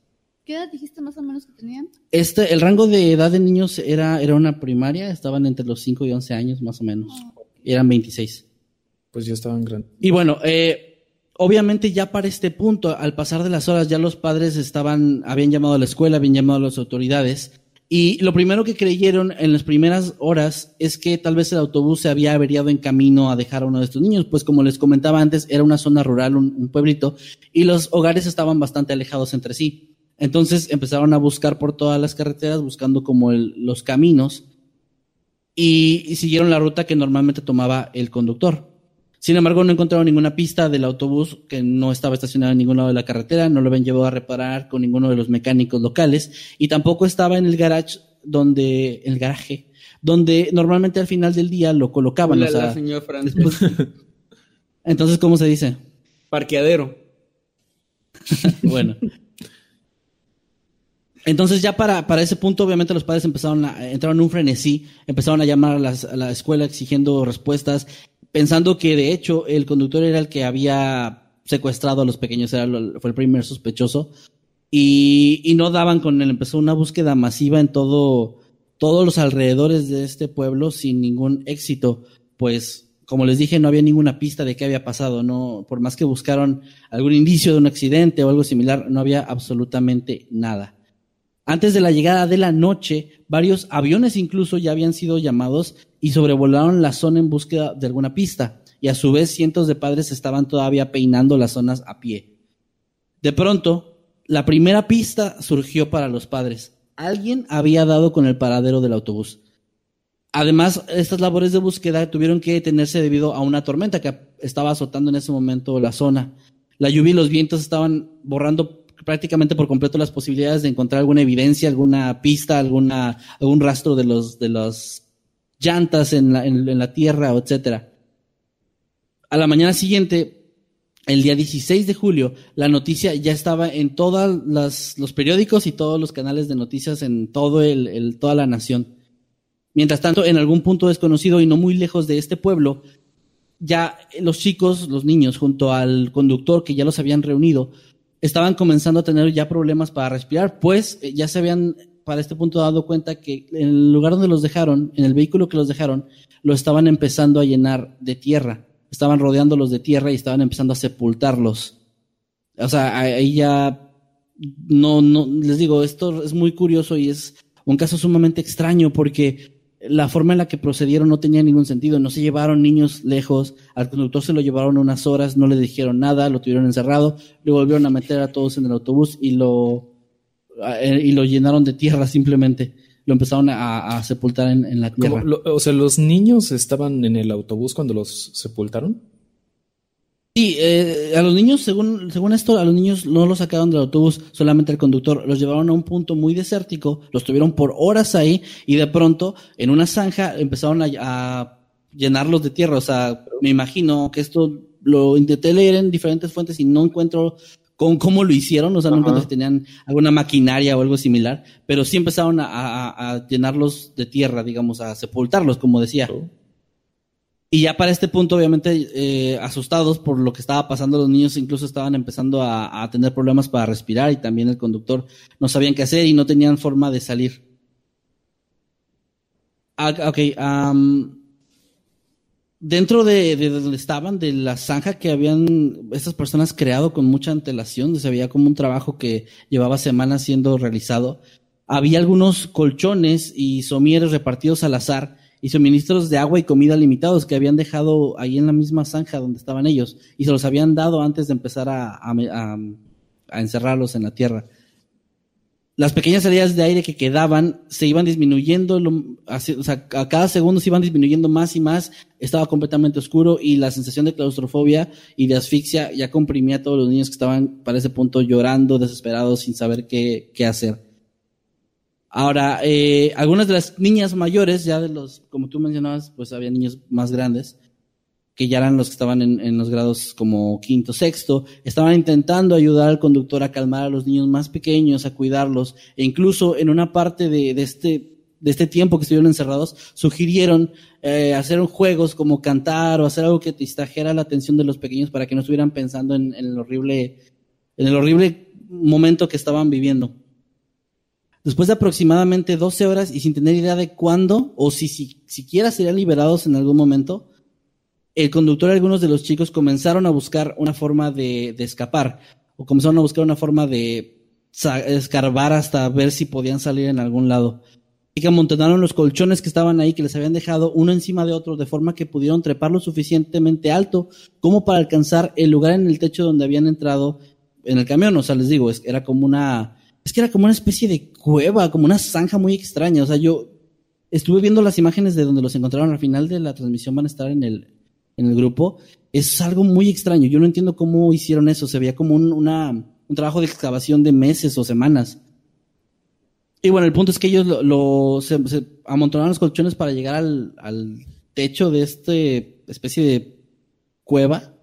¿Qué edad dijiste más o menos que tenían? Este, el rango de edad de niños era, era una primaria, estaban entre los 5 y 11 años más o menos. Oh. Eran 26. Pues ya estaban grandes. Y bueno, eh, obviamente ya para este punto, al pasar de las horas, ya los padres estaban, habían llamado a la escuela, habían llamado a las autoridades y lo primero que creyeron en las primeras horas es que tal vez el autobús se había averiado en camino a dejar a uno de estos niños, pues como les comentaba antes, era una zona rural, un, pueblito, y los hogares estaban bastante alejados entre sí. Entonces empezaron a buscar por todas las carreteras, buscando como los caminos, y siguieron la ruta que normalmente tomaba el conductor. Sin embargo, no encontraron ninguna pista del autobús que no estaba estacionado en ningún lado de la carretera, no lo habían llevado a reparar con ninguno de los mecánicos locales y tampoco estaba en el garage donde, el garaje, donde normalmente al final del día lo colocaban. señor entonces, ¿cómo se dice? Parqueadero. bueno. Entonces ya para, para ese punto, obviamente los padres empezaron a, entraron en un frenesí, empezaron a llamar a la escuela exigiendo respuestas pensando que de hecho el conductor era el que había secuestrado a los pequeños, era fue el primer sospechoso, y, y, no daban con él. Empezó una búsqueda masiva en todo, todos los alrededores de este pueblo sin ningún éxito, pues como les dije, no había ninguna pista de qué había pasado, no, por más que buscaron algún indicio de un accidente o algo similar, no había absolutamente nada. Antes de la llegada de la noche, varios aviones incluso ya habían sido llamados y sobrevolaron la zona en búsqueda de alguna pista, y a su vez cientos de padres estaban todavía peinando las zonas a pie. De pronto, la primera pista surgió para los padres. Alguien había dado con el paradero del autobús. Además, estas labores de búsqueda tuvieron que detenerse debido a una tormenta que estaba azotando en ese momento la zona. La lluvia y los vientos estaban borrando prácticamente por completo las posibilidades de encontrar alguna evidencia, alguna pista, alguna, algún rastro de los, de los llantas en la, en, la tierra, etcétera. A la mañana siguiente, el día 16 de julio, la noticia ya estaba en todos los periódicos y todos los canales de noticias en todo el, toda la nación. Mientras tanto, en algún punto desconocido y no muy lejos de este pueblo, ya los chicos, los niños, junto al conductor que ya los habían reunido, estaban comenzando a tener ya problemas para respirar, pues eh, ya se habían para este punto dado cuenta que en el lugar donde los dejaron, en el vehículo que los dejaron, lo estaban empezando a llenar de tierra. Estaban rodeándolos de tierra y estaban empezando a sepultarlos. O sea, ahí ya no, no, les digo, esto es muy curioso y es un caso sumamente extraño porque la forma en la que procedieron no tenía ningún sentido. No se llevaron niños lejos, al conductor se lo llevaron unas horas, no le dijeron nada, lo tuvieron encerrado, le volvieron a meter a todos en el autobús y lo eh, y lo llenaron de tierra simplemente. Lo empezaron a, sepultar en, la tierra. o sea, ¿los niños estaban en el autobús cuando los sepultaron? Sí, eh, a los niños, según, según esto, a los niños no los sacaron del autobús, solamente el conductor. Los llevaron a un punto muy desértico, los tuvieron por horas ahí y de pronto, en una zanja, empezaron a, a llenarlos de tierra. O sea, me imagino que esto lo intenté leer en diferentes fuentes y no encuentro con cómo lo hicieron, o sea, no encuentro si tenían alguna maquinaria o algo similar, pero sí empezaron a, llenarlos de tierra, digamos, a sepultarlos, como decía. Y ya para este punto, obviamente, eh, asustados por lo que estaba pasando, los niños incluso estaban empezando a, tener problemas para respirar y también el conductor no sabían qué hacer y no tenían forma de salir. Ah, ok, dentro de, donde estaban, de la zanja que habían estas personas creado con mucha antelación, se veía como un trabajo que llevaba semanas siendo realizado. había algunos colchones y somieres repartidos al azar y suministros de agua y comida limitados que habían dejado ahí en la misma zanja donde estaban ellos y se los habían dado antes de empezar a, a encerrarlos en la tierra las pequeñas salidas de aire que quedaban se iban disminuyendo, o sea, a cada segundo se iban disminuyendo más y más, estaba completamente oscuro y la sensación de claustrofobia y de asfixia ya comprimía a todos los niños que estaban para ese punto llorando, desesperados, sin saber qué, qué hacer. Ahora, eh, algunas de las niñas mayores, ya de los, como tú mencionabas, pues había niños más grandes, que ya eran los que estaban en, los grados como quinto, sexto, estaban intentando ayudar al conductor a calmar a los niños más pequeños, a cuidarlos, e incluso en una parte de, este, de este tiempo que estuvieron encerrados, sugirieron eh, hacer juegos como cantar o hacer algo que distrajera la atención de los pequeños para que no estuvieran pensando en, el horrible, en el horrible momento que estaban viviendo. Después de aproximadamente 12 horas y sin tener idea de cuándo o si, si siquiera serían liberados en algún momento, el conductor y algunos de los chicos comenzaron a buscar una forma de, escapar, o comenzaron a buscar una forma de escarbar hasta ver si podían salir en algún lado. Y que amontonaron los colchones que estaban ahí, que les habían dejado uno encima de otro, de forma que pudieron trepar lo suficientemente alto como para alcanzar el lugar en el techo donde habían entrado en el camión. O sea, les digo, era como una, es que era como una especie de cueva, como una zanja muy extraña. O sea, yo estuve viendo las imágenes de donde los encontraron al final de la transmisión, van a estar en el, en el grupo, es algo muy extraño. Yo no entiendo cómo hicieron eso. Se veía como un, un trabajo de excavación de meses o semanas. Y bueno, el punto es que ellos lo, se, amontonaron los colchones para llegar al, al techo de esta especie de cueva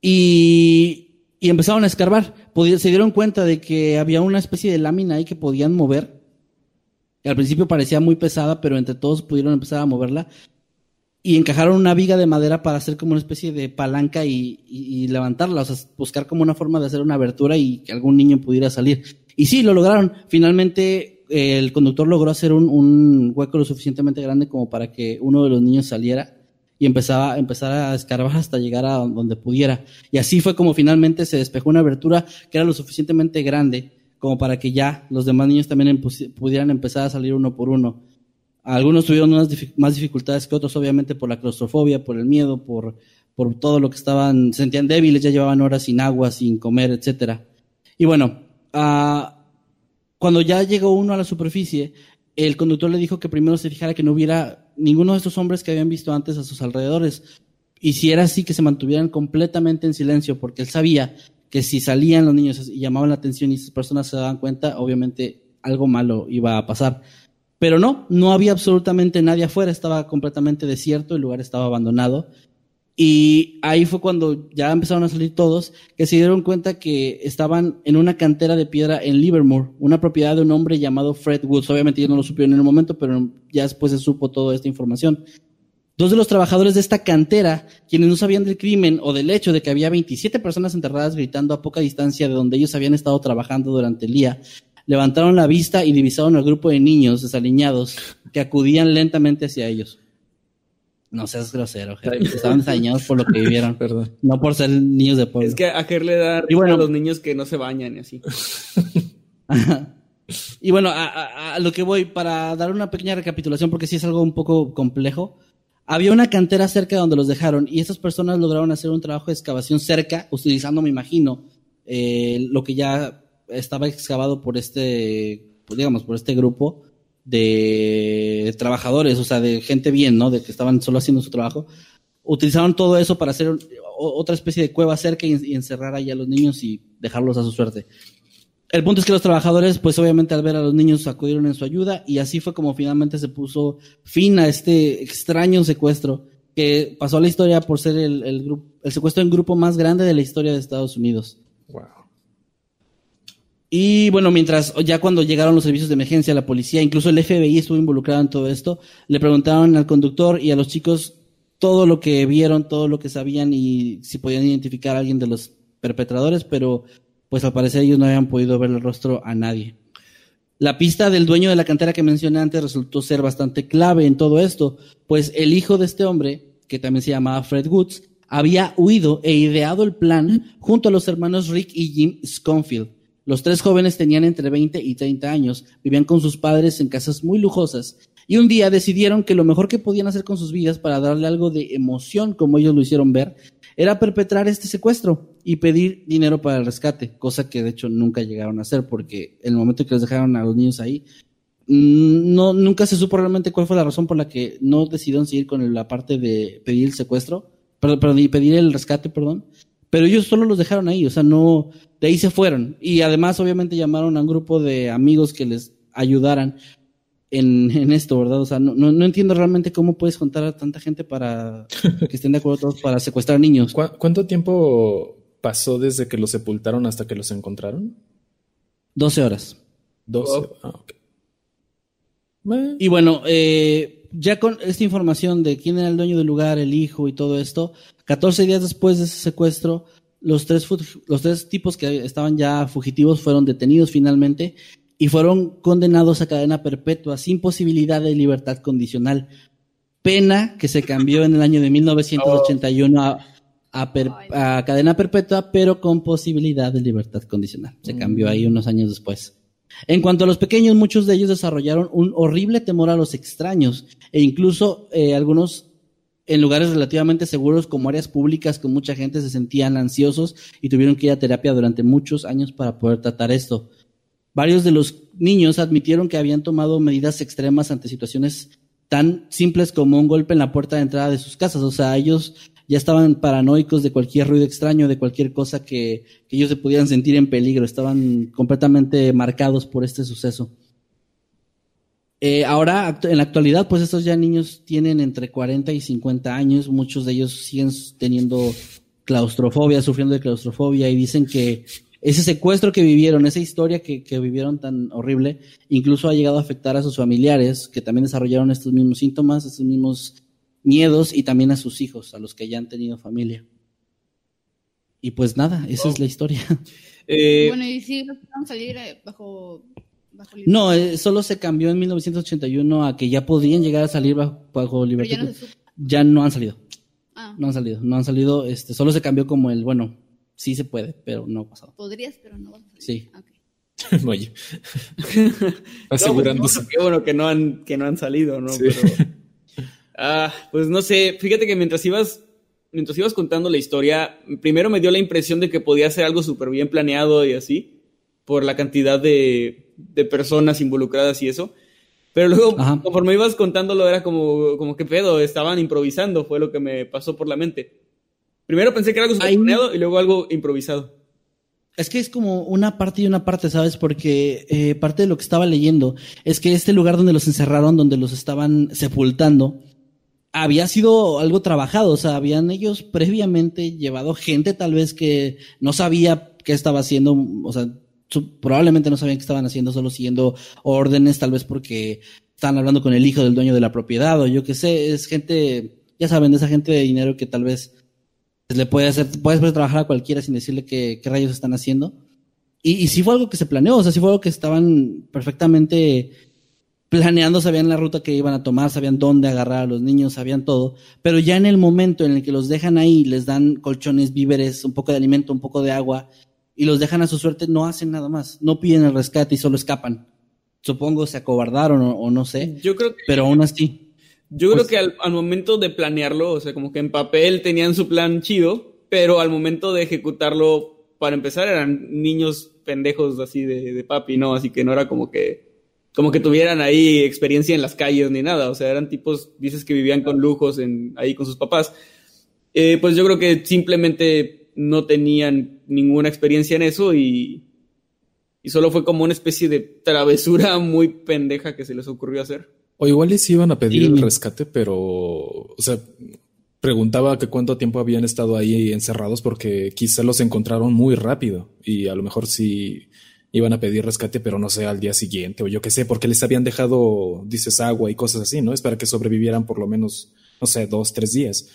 y, y empezaron a escarbar. Se dieron cuenta de que había una especie de lámina ahí que podían mover. Al principio parecía muy pesada, pero entre todos pudieron empezar a moverla y encajaron una viga de madera para hacer como una especie de palanca y, levantarla, o sea, buscar como una forma de hacer una abertura y que algún niño pudiera salir. Y sí, lo lograron. Finalmente eh, el conductor logró hacer un, hueco lo suficientemente grande como para que uno de los niños saliera y empezaba, empezar a escarbar hasta llegar a donde pudiera. Y así fue como finalmente se despejó una abertura que era lo suficientemente grande como para que ya los demás niños también pudieran empezar a salir uno por uno. Algunos tuvieron más dificultades que otros, obviamente por la claustrofobia, por el miedo, por, por todo lo que estaban, se sentían débiles, ya llevaban horas sin agua, sin comer, etcétera. Y bueno, ah, cuando ya llegó uno a la superficie, el conductor le dijo que primero se fijara que no hubiera ninguno de estos hombres que habían visto antes a sus alrededores. Y si era así, que se mantuvieran completamente en silencio, porque él sabía que si salían los niños y llamaban la atención y esas personas se daban cuenta, obviamente algo malo iba a pasar. Pero no, no había absolutamente nadie afuera, estaba completamente desierto, el lugar estaba abandonado. Y ahí fue cuando ya empezaron a salir todos, que se dieron cuenta que estaban en una cantera de piedra en Livermore, una propiedad de un hombre llamado Fred Woods. Obviamente yo no lo supieron en el momento, pero ya después se supo toda esta información. Dos de los trabajadores de esta cantera, quienes no sabían del crimen o del hecho de que había 27 personas enterradas gritando a poca distancia de donde ellos habían estado trabajando durante el día, levantaron la vista y divisaron al grupo de niños desaliñados que acudían lentamente hacia ellos. No seas grosero, Estaban desaliñados por lo que vivieron. Perdón. No por ser niños de pueblo. Es que a Ger le da y bueno, a los niños que no se bañan y así. y bueno, a, a, lo que voy, para dar una pequeña recapitulación, porque sí es algo un poco complejo. Había una cantera cerca donde los dejaron y esas personas lograron hacer un trabajo de excavación cerca, utilizando, me imagino, eh, lo que ya estaba excavado por este, pues, digamos, por este grupo de trabajadores, o sea, de gente bien, ¿no? De que estaban solo haciendo su trabajo. Utilizaron todo eso para hacer otra especie de cueva cerca y, encerrar ahí a los niños y dejarlos a su suerte. El punto es que los trabajadores, pues obviamente al ver a los niños acudieron en su ayuda y así fue como finalmente se puso fin a este extraño secuestro que pasó a la historia por ser el, el, el secuestro en grupo más grande de la historia de Estados Unidos. Wow. Y bueno, mientras ya cuando llegaron los servicios de emergencia, la policía, incluso el FBI estuvo involucrado en todo esto, le preguntaron al conductor y a los chicos todo lo que vieron, todo lo que sabían y si podían identificar a alguien de los perpetradores, pero pues al parecer ellos no habían podido ver el rostro a nadie. La pista del dueño de la cantera que mencioné antes resultó ser bastante clave en todo esto, pues el hijo de este hombre, que también se llamaba Fred Woods, había huido e ideado el plan junto a los hermanos Rick y Jim Sconfield Los tres jóvenes tenían entre 20 y 30 años, vivían con sus padres en casas muy lujosas y un día decidieron que lo mejor que podían hacer con sus vidas para darle algo de emoción, como ellos lo hicieron ver, era perpetrar este secuestro y pedir dinero para el rescate, cosa que de hecho nunca llegaron a hacer porque el momento que les dejaron a los niños ahí, mm, no, nunca se supo realmente cuál fue la razón por la que no decidieron seguir con la parte de pedir el secuestro, perdón, pedir el rescate, perdón. Pero ellos solo los dejaron ahí, o sea, no, de ahí se fueron. Y además, obviamente, llamaron a un grupo de amigos que les ayudaran en, esto, ¿verdad? O sea, no, no, entiendo realmente cómo puedes contar a tanta gente para que estén de acuerdo todos para secuestrar niños. ¿Cuánto tiempo pasó desde que los sepultaron hasta que los encontraron? 12 horas. 12. Ah, ok. Y bueno, eh, ya con esta información de quién era el dueño del lugar, el hijo y todo esto, 14 días después de ese secuestro, los tres, los tres tipos que estaban ya fugitivos fueron detenidos finalmente y fueron condenados a cadena perpetua sin posibilidad de libertad condicional. Pena que se cambió en el año de 1981 a, a, cadena perpetua, pero con posibilidad de libertad condicional. Se cambió ahí unos años después. En cuanto a los pequeños, muchos de ellos desarrollaron un horrible temor a los extraños e incluso eh, algunos en lugares relativamente seguros como áreas públicas con mucha gente se sentían ansiosos y tuvieron que ir a terapia durante muchos años para poder tratar esto. Varios de los niños admitieron que habían tomado medidas extremas ante situaciones tan simples como un golpe en la puerta de entrada de sus casas. O sea, ellos ya estaban paranoicos de cualquier ruido extraño, de cualquier cosa que, ellos se pudieran sentir en peligro. Estaban completamente marcados por este suceso. Eh, ahora, en la actualidad, pues estos ya niños tienen entre 40 y 50 años. Muchos de ellos siguen teniendo claustrofobia, sufriendo de claustrofobia y dicen que ese secuestro que vivieron, esa historia que, vivieron tan horrible, incluso ha llegado a afectar a sus familiares que también desarrollaron estos mismos síntomas, estos mismos miedos y también a sus hijos, a los que ya han tenido familia. Y pues nada, esa es la historia. Eh, bueno, y si no salir eh, bajo... no, eh, solo se cambió en 1981 a que ya podían llegar a salir bajo, libertad. Ya no, han salido. Ah. No han salido, no han salido, este, solo se cambió como el, bueno, sí se puede, pero no ha pasado. Podrías, pero no. Sí. Okay. Oye. Asegurándose. qué bueno que no han, que no han salido, ¿no? Pero, ah, pues no sé, fíjate que mientras ibas, mientras ibas contando la historia, primero me dio la impresión de que podía ser algo súper bien planeado y así, por la cantidad de, de personas involucradas y eso. Pero luego, conforme ibas contándolo, era como, como que pedo, estaban improvisando, fue lo que me pasó por la mente. Primero pensé que era algo planeado y luego algo improvisado. Es que es como una parte y una parte, ¿sabes? Porque eh, parte de lo que estaba leyendo es que este lugar donde los encerraron, donde los estaban sepultando, había sido algo trabajado. O sea, habían ellos previamente llevado gente tal vez que no sabía qué estaba haciendo. O sea, probablemente no sabían qué estaban haciendo, solo siguiendo órdenes, tal vez porque estaban hablando con el hijo del dueño de la propiedad o yo qué sé. Es gente, ya saben, de esa gente de dinero que tal vez le puede hacer, puedes trabajar a cualquiera sin decirle qué, rayos están haciendo. Y, y sí fue algo que se planeó, o sea, sí fue algo que estaban perfectamente planeando, sabían la ruta que iban a tomar, sabían dónde agarrar a los niños, sabían todo, pero ya en el momento en el que los dejan ahí, les dan colchones, víveres, un poco de alimento, un poco de agua, y los dejan a su suerte, no hacen nada más, no piden el rescate y solo escapan. Supongo se acobardaron o, o no sé, Yo creo que... pero aún así. Yo creo pues que al, momento de planearlo, o sea, como que en papel tenían su plan chido, pero al momento de ejecutarlo, para empezar, eran niños pendejos así de, papi, ¿no? Así que no era como que, como que tuvieran ahí experiencia en las calles ni nada, o sea, eran tipos, dices que vivían con lujos en, ahí con sus papás. Eh, pues yo creo que simplemente no tenían ninguna experiencia en eso y, y solo fue como una especie de travesura muy pendeja que se les ocurrió hacer. O igual les iban a pedir el rescate, pero, o sea, preguntaba que cuánto tiempo habían estado ahí encerrados porque quizá los encontraron muy rápido y a lo mejor sí iban a pedir rescate, pero no sé, al día siguiente o yo qué sé, porque les habían dejado, dices, agua y cosas así, ¿no? Es para que sobrevivieran por lo menos, no sé, dos, tres días.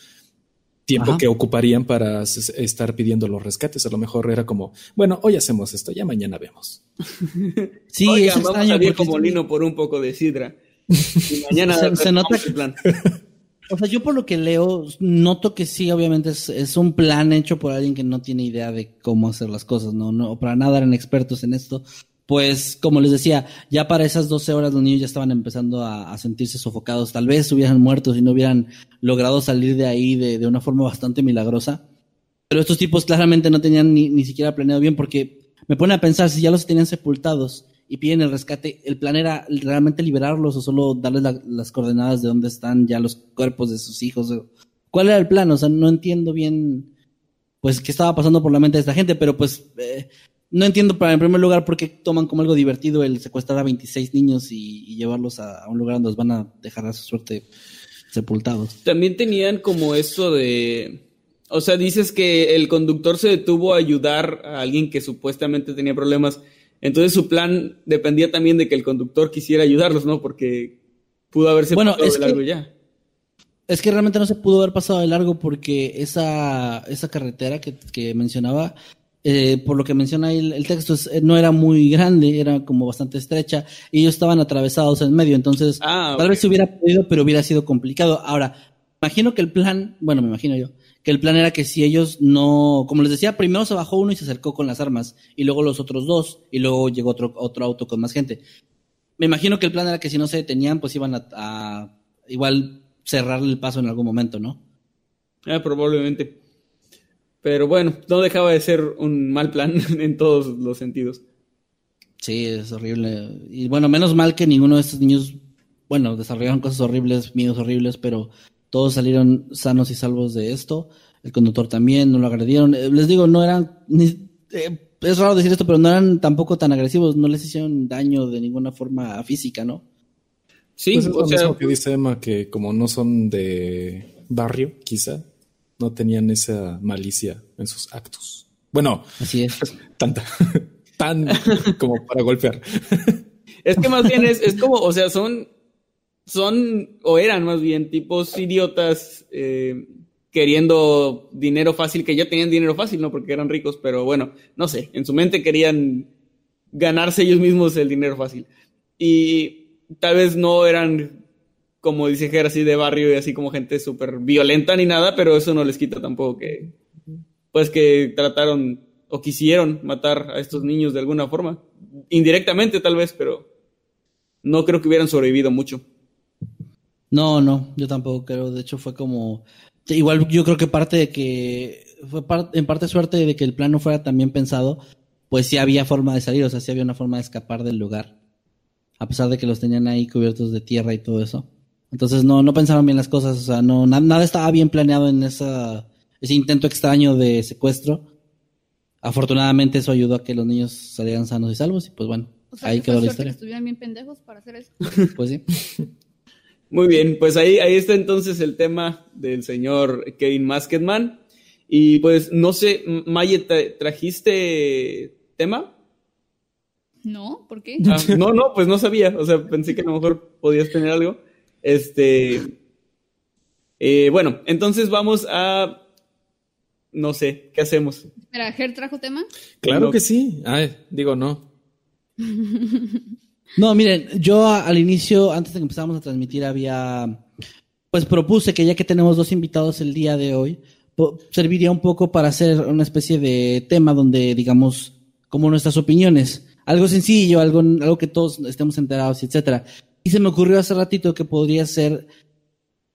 Tiempo que ocuparían para estar pidiendo los rescates. A lo mejor era como, bueno, hoy hacemos esto, ya mañana vemos. sí, es vamos a como lino por un poco de sidra. mañana se, nota que, O sea, yo por lo que leo, noto que sí, obviamente es, un plan hecho por alguien que no tiene idea de cómo hacer las cosas, ¿no? no para nada eran expertos en esto. Pues, como les decía, ya para esas 12 horas los niños ya estaban empezando a, sentirse sofocados. Tal vez hubieran muerto si no hubieran logrado salir de ahí de, una forma bastante milagrosa. Pero estos tipos claramente no tenían ni, ni siquiera planeado bien porque me pone a pensar, si ya los tenían sepultados y piden el rescate, ¿el plan era realmente liberarlos o solo darles las coordenadas de dónde están ya los cuerpos de sus hijos? ¿Cuál era el plan? O sea, no entiendo bien, pues, qué estaba pasando por la mente de esta gente, pero pues, eh, no entiendo, para, en primer lugar, por qué toman como algo divertido el secuestrar a 26 niños y, llevarlos a, un lugar donde los van a dejar a su suerte sepultados. También tenían como eso de... O sea, dices que el conductor se detuvo a ayudar a alguien que supuestamente tenía problemas entonces su plan dependía también de que el conductor quisiera ayudarlos, ¿no? Porque pudo haberse pasado de largo ya. Es que realmente no se pudo haber pasado de largo porque esa, esa carretera que, mencionaba, eh, por lo que menciona ahí el, texto, eh, no era muy grande, era como bastante estrecha, y ellos estaban atravesados en medio, entonces ah, tal vez se hubiera podido, pero hubiera sido complicado. Ahora, imagino que el plan, bueno, me imagino yo, que el plan era que si ellos no, como les decía, primero se bajó uno y se acercó con las armas, y luego los otros dos, y luego llegó otro, otro auto con más gente. Me imagino que el plan era que si no se detenían, pues iban a, igual cerrarle el paso en algún momento, ¿no? Ah, probablemente. Pero bueno, no dejaba de ser un mal plan en todos los sentidos. Sí, es horrible. Y bueno, menos mal que ninguno de estos niños, bueno, desarrollaron cosas horribles, miedos horribles, pero todos salieron sanos y salvos de esto. El conductor también, no lo agredieron. Eh, les digo, no eran, eh, es raro decir esto, pero no eran tampoco tan agresivos, no les hicieron daño de ninguna forma física, ¿no? Sí, pues o sea, que dice Emma, que como no son de barrio, quizá, no tenían esa malicia en sus actos. Bueno, así es. Tanta, tan como para golpear. Es que más bien es, es como, o sea, son son, o eran más bien, tipos idiotas eh, queriendo dinero fácil, que ya tenían dinero fácil, ¿no? Porque eran ricos, pero bueno, no sé, en su mente querían ganarse ellos mismos el dinero fácil. Y tal vez no eran, como dice Ger, así de barrio y así como gente súper violenta ni nada, pero eso no les quita tampoco que, pues que trataron o quisieron matar a estos niños de alguna forma. Indirectamente tal vez, pero no creo que hubieran sobrevivido mucho. No, no, yo tampoco creo. De hecho, fue como. Igual yo creo que parte de que. Fue en parte suerte de que el plan no fuera tan bien pensado, pues sí había forma de salir, o sea, sí había una forma de escapar del lugar. A pesar de que los tenían ahí cubiertos de tierra y todo eso. Entonces no, no pensaron bien las cosas, o sea, no, nada estaba bien planeado en esa, ese intento extraño de secuestro. Afortunadamente eso ayudó a que los niños salieran sanos y salvos y pues bueno, ahí quedó la historia. Que estuvieran bien pendejos para hacer eso. Pues sí. Muy bien, pues ahí, ahí está entonces el tema del señor Kevin Masketman. Y pues no sé, Maye, ¿trajiste tema? No, ¿por qué? Ah, no, no, pues no sabía. O sea, pensé que a lo mejor podías tener algo. Este. Eh, bueno, entonces vamos a. No sé, ¿qué hacemos? Espera, ¿Ger trajo tema? Claro que sí. Ay, digo, no. No, miren, yo al inicio, antes de que empezáramos a transmitir, había, pues propuse que ya que tenemos dos invitados el día de hoy, serviría un poco para hacer una especie de tema donde, digamos, como nuestras opiniones, algo sencillo, algo, algo que todos estemos enterados, etcétera. Y se me ocurrió hace ratito que podría ser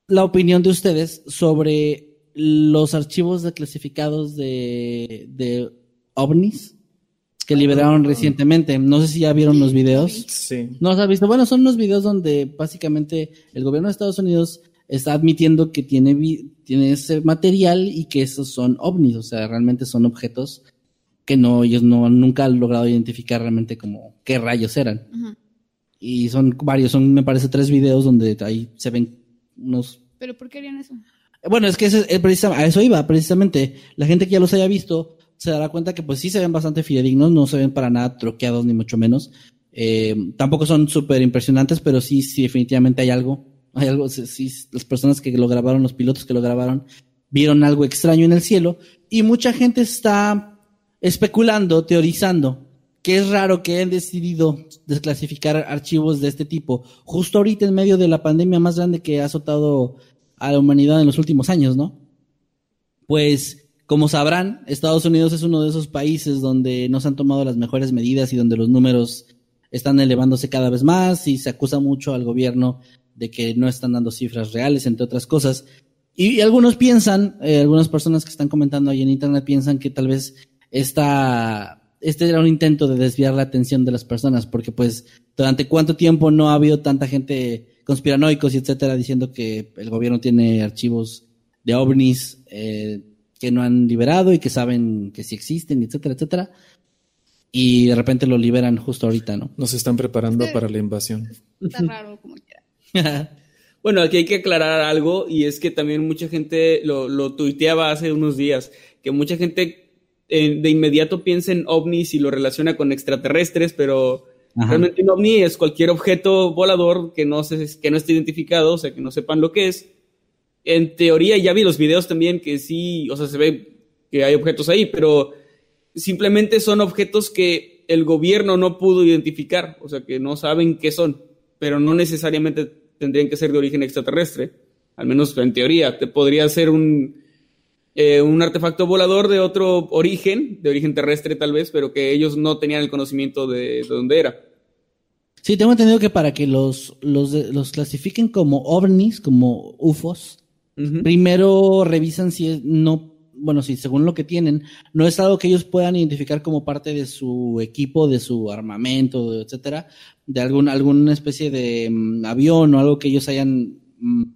la opinión de ustedes sobre los archivos declasificados de, de ovnis que liberaron recientemente. No sé si ya vieron los videos. Sí. ¿No los has visto? Bueno, son unos videos donde básicamente el gobierno de Estados Unidos está admitiendo que tiene, tiene ese material y que esos son ovnis, o sea, realmente son objetos que no, ellos no nunca han logrado identificar realmente como qué rayos eran. Y son varios, son me parece tres videos donde ahí se ven unos... ¿Pero por qué harían eso? Bueno, es que a eso iba, precisamente. La gente que ya los haya visto se dará cuenta que pues sí se ven bastante fidedignos, no se ven para nada troqueados ni mucho menos. Eh, tampoco son súper impresionantes, pero sí, sí, definitivamente hay algo. Hay algo, sí, las personas que lo grabaron, los pilotos que lo grabaron, vieron algo extraño en el cielo y mucha gente está especulando, teorizando que es raro que hayan decidido desclasificar archivos de este tipo justo ahorita en medio de la pandemia más grande que ha azotado a la humanidad en los últimos años, ¿no? Pues, como sabrán, Estados Unidos es uno de esos países donde no se han tomado las mejores medidas y donde los números están elevándose cada vez más y se acusa mucho al gobierno de que no están dando cifras reales, entre otras cosas. Y, algunos piensan, eh, algunas personas que están comentando ahí en internet piensan que tal vez esta, este era un intento de desviar la atención de las personas, porque pues durante cuánto tiempo no ha habido tanta gente conspiranoicos y etcétera diciendo que el gobierno tiene archivos de ovnis eh, que no han liberado y que saben que sí existen, etcétera, etcétera. Y de repente lo liberan justo ahorita, ¿no? Nos están preparando para la invasión. Está raro como quiera. bueno, aquí hay que aclarar algo y es que también mucha gente lo, lo tuiteaba hace unos días, que mucha gente eh, de inmediato piensa en ovnis y lo relaciona con extraterrestres, pero realmente un ovni es cualquier objeto volador que no, se, que no esté identificado, o sea, que no sepan lo que es. En teoría, ya vi los videos también que sí, o sea, se ve que hay objetos ahí, pero simplemente son objetos que el gobierno no pudo identificar, o sea, que no saben qué son, pero no necesariamente tendrían que ser de origen extraterrestre, al menos en teoría. Te podría ser un, eh, un artefacto volador de otro origen, de origen terrestre tal vez, pero que ellos no tenían el conocimiento de, dónde era. Sí, tengo entendido que para que los, los, los clasifiquen como ovnis, como UFOs, primero revisan si es, no, bueno, si según lo que tienen, no es algo que ellos puedan identificar como parte de su equipo, de su armamento, etcétera, de algún, alguna especie de mm, avión o algo que ellos hayan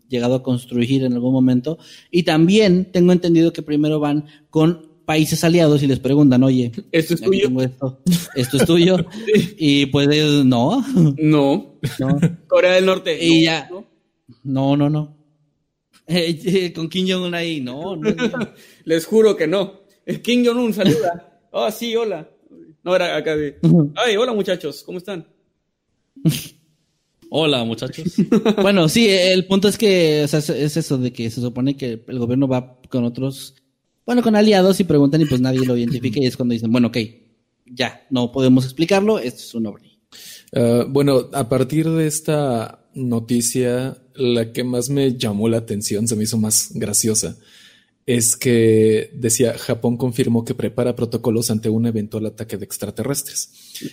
llegado a construir en algún momento. Y también tengo entendido que primero van con países aliados y les preguntan, oye, ¿esto es tuyo? Esto, es tuyo. Y pues ellos, no. No. Corea del Norte. Y ya. No, no, no. Eh, eh, con Kim Jong-un ahí, no, no, Les juro que no. Kim Jong-un saluda. Oh, sí, hola. No, era acá de. Ay, hola muchachos, ¿cómo están? Hola, muchachos. bueno, sí, el punto es que es eso de que se supone que el gobierno va con otros, bueno, con aliados y preguntan y pues nadie lo identifica y es cuando dicen, bueno, ok, ya, no podemos explicarlo, esto es un ovni. Ah, bueno, a partir de esta noticia, la que más me llamó la atención, se me hizo más graciosa, es que decía, Japón confirmó que prepara protocolos ante un eventual ataque de extraterrestres.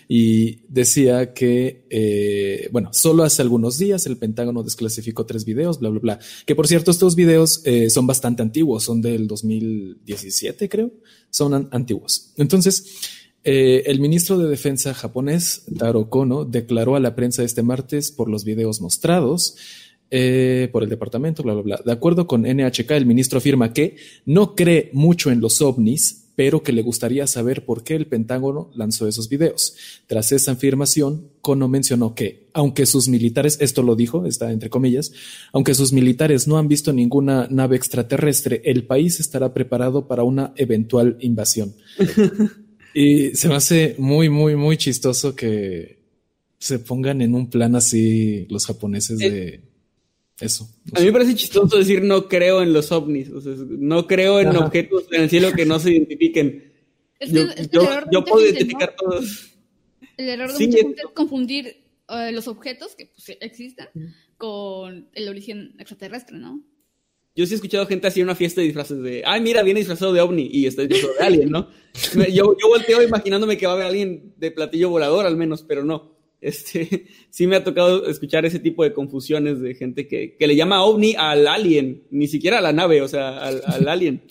Y decía que, eh, bueno, solo hace algunos días el Pentágono desclasificó tres videos, bla, bla, bla. Que por cierto, estos videos eh, son bastante antiguos, son del 2017, creo. Son antiguos. Entonces, eh, el ministro de Defensa japonés, Taro Kono, declaró a la prensa este martes por los videos mostrados eh, por el departamento, bla, bla, bla. De acuerdo con NHK, el ministro afirma que no cree mucho en los ovnis, pero que le gustaría saber por qué el Pentágono lanzó esos videos. Tras esa afirmación, Kono mencionó que, aunque sus militares, esto lo dijo, está entre comillas, aunque sus militares no han visto ninguna nave extraterrestre, el país estará preparado para una eventual invasión. y se me hace muy, muy, muy chistoso que se pongan en un plan así los japoneses de eso. A mí me parece chistoso decir no creo en los ovnis, o sea, no creo en objetos en el cielo que no se identifiquen. yo, puedo identificar todos. El error de mucha gente es confundir eh, los objetos que pues, existen con el origen extraterrestre, ¿no? Yo sí he escuchado gente hacer una fiesta de disfraces de, ay, mira, viene disfrazado de ovni y está disfrazado de alien, ¿no? yo, yo volteo imaginándome que va a haber alguien de platillo volador al menos, pero no. Este, sí me ha tocado escuchar ese tipo de confusiones de gente que, le llama ovni al alien, ni siquiera a la nave, o sea, al, alien.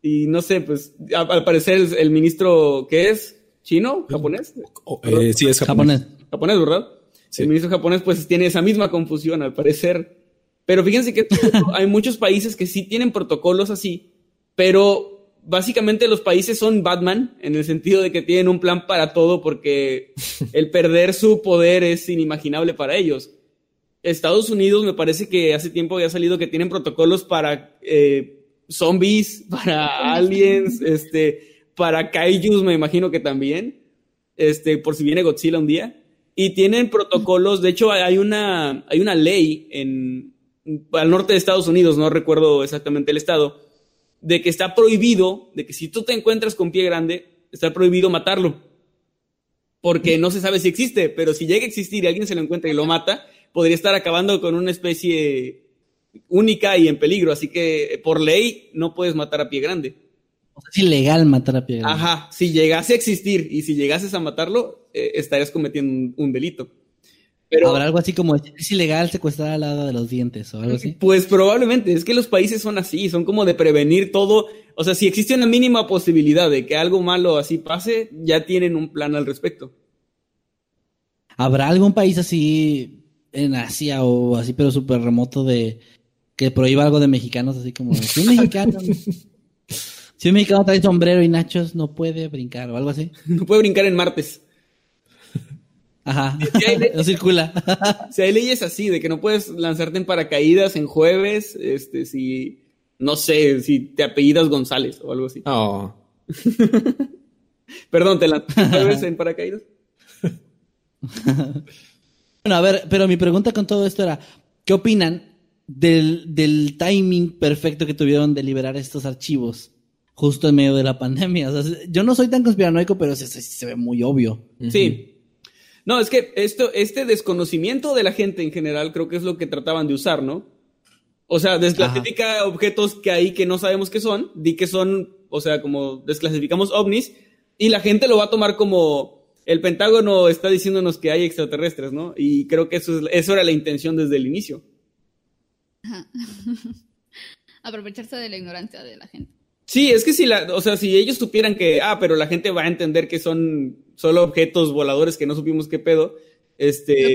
Y no sé, pues al parecer el, ministro, ¿qué es? ¿Chino? ¿Japonés? Eh, sí, es japonés. Japonés, ¿verdad? El ministro japonés pues tiene esa misma confusión al parecer. Pero fíjense que hay muchos países que sí tienen protocolos así, pero básicamente los países son Batman en el sentido de que tienen un plan para todo porque el perder su poder es inimaginable para ellos. Estados Unidos me parece que hace tiempo había salido que tienen protocolos para eh, zombies, para aliens, este, para kaijus me imagino que también, este, por si viene Godzilla un día. Y tienen protocolos, de hecho hay una, hay una ley en, al norte de Estados Unidos, no recuerdo exactamente el estado, de que está prohibido, de que si tú te encuentras con pie grande, está prohibido matarlo. Porque no se sabe si existe, pero si llega a existir y alguien se lo encuentra y lo mata, podría estar acabando con una especie única y en peligro, así que por ley no puedes matar a pie grande. O sea, es ilegal matar a pie grande. Ajá, si llegase a existir y si llegases a matarlo, eh, estarías cometiendo un, delito. Pero, ¿Habrá algo así como es ilegal secuestrar al lado de los dientes o algo así? Pues probablemente, es que los países son así, son como de prevenir todo. O sea, si existe una mínima posibilidad de que algo malo así pase, ya tienen un plan al respecto. ¿Habrá algún país así en Asia o así, pero súper remoto de que prohíba algo de mexicanos, así como si un mexicano, si un mexicano trae sombrero y nachos, no puede brincar o algo así. No puede brincar en martes. Ajá, no circula. Si hay leyes así, de que no puedes lanzarte en paracaídas en jueves, este, si, no sé, si te apellidas González o algo así. Oh. Perdón, ¿te lanzas en paracaídas? bueno, a ver, pero mi pregunta con todo esto era, ¿qué opinan del, timing perfecto que tuvieron de liberar estos archivos justo en medio de la pandemia. yo no soy tan conspiranoico, pero se, se, ve muy obvio. Sí. No, es que esto, este desconocimiento de la gente en general creo que es lo que trataban de usar, ¿no? O sea, desclasifica objetos que hay que no sabemos qué son, di que son, o sea, como desclasificamos ovnis, y la gente lo va a tomar como el Pentágono está diciéndonos que hay extraterrestres, ¿no? Y creo que eso, es, eso era la intención desde el inicio. Aprovecharse de la ignorancia de la gente. Sí, es que si la, o sea, si ellos supieran que, ah, pero la gente va a entender que son solo objetos voladores que no supimos qué pedo, este,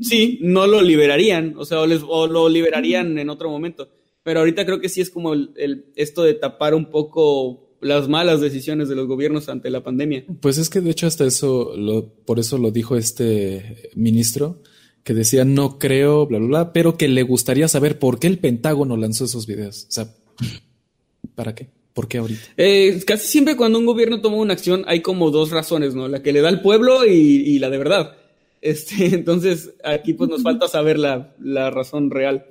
sí, no lo liberarían, o sea, o, lo liberarían en otro momento. Pero ahorita creo que sí es como el, esto de tapar un poco las malas decisiones de los gobiernos ante la pandemia. Pues es que de hecho hasta eso, lo, por eso lo dijo este ministro, que decía no creo, bla, bla, bla, pero que le gustaría saber por qué el Pentágono lanzó esos videos. O sea, ¿para qué? ¿Por qué ahorita? Eh, casi siempre cuando un gobierno toma una acción hay como dos razones, ¿no? La que le da al pueblo y, la de verdad. Este, entonces, aquí pues nos falta saber la, razón real.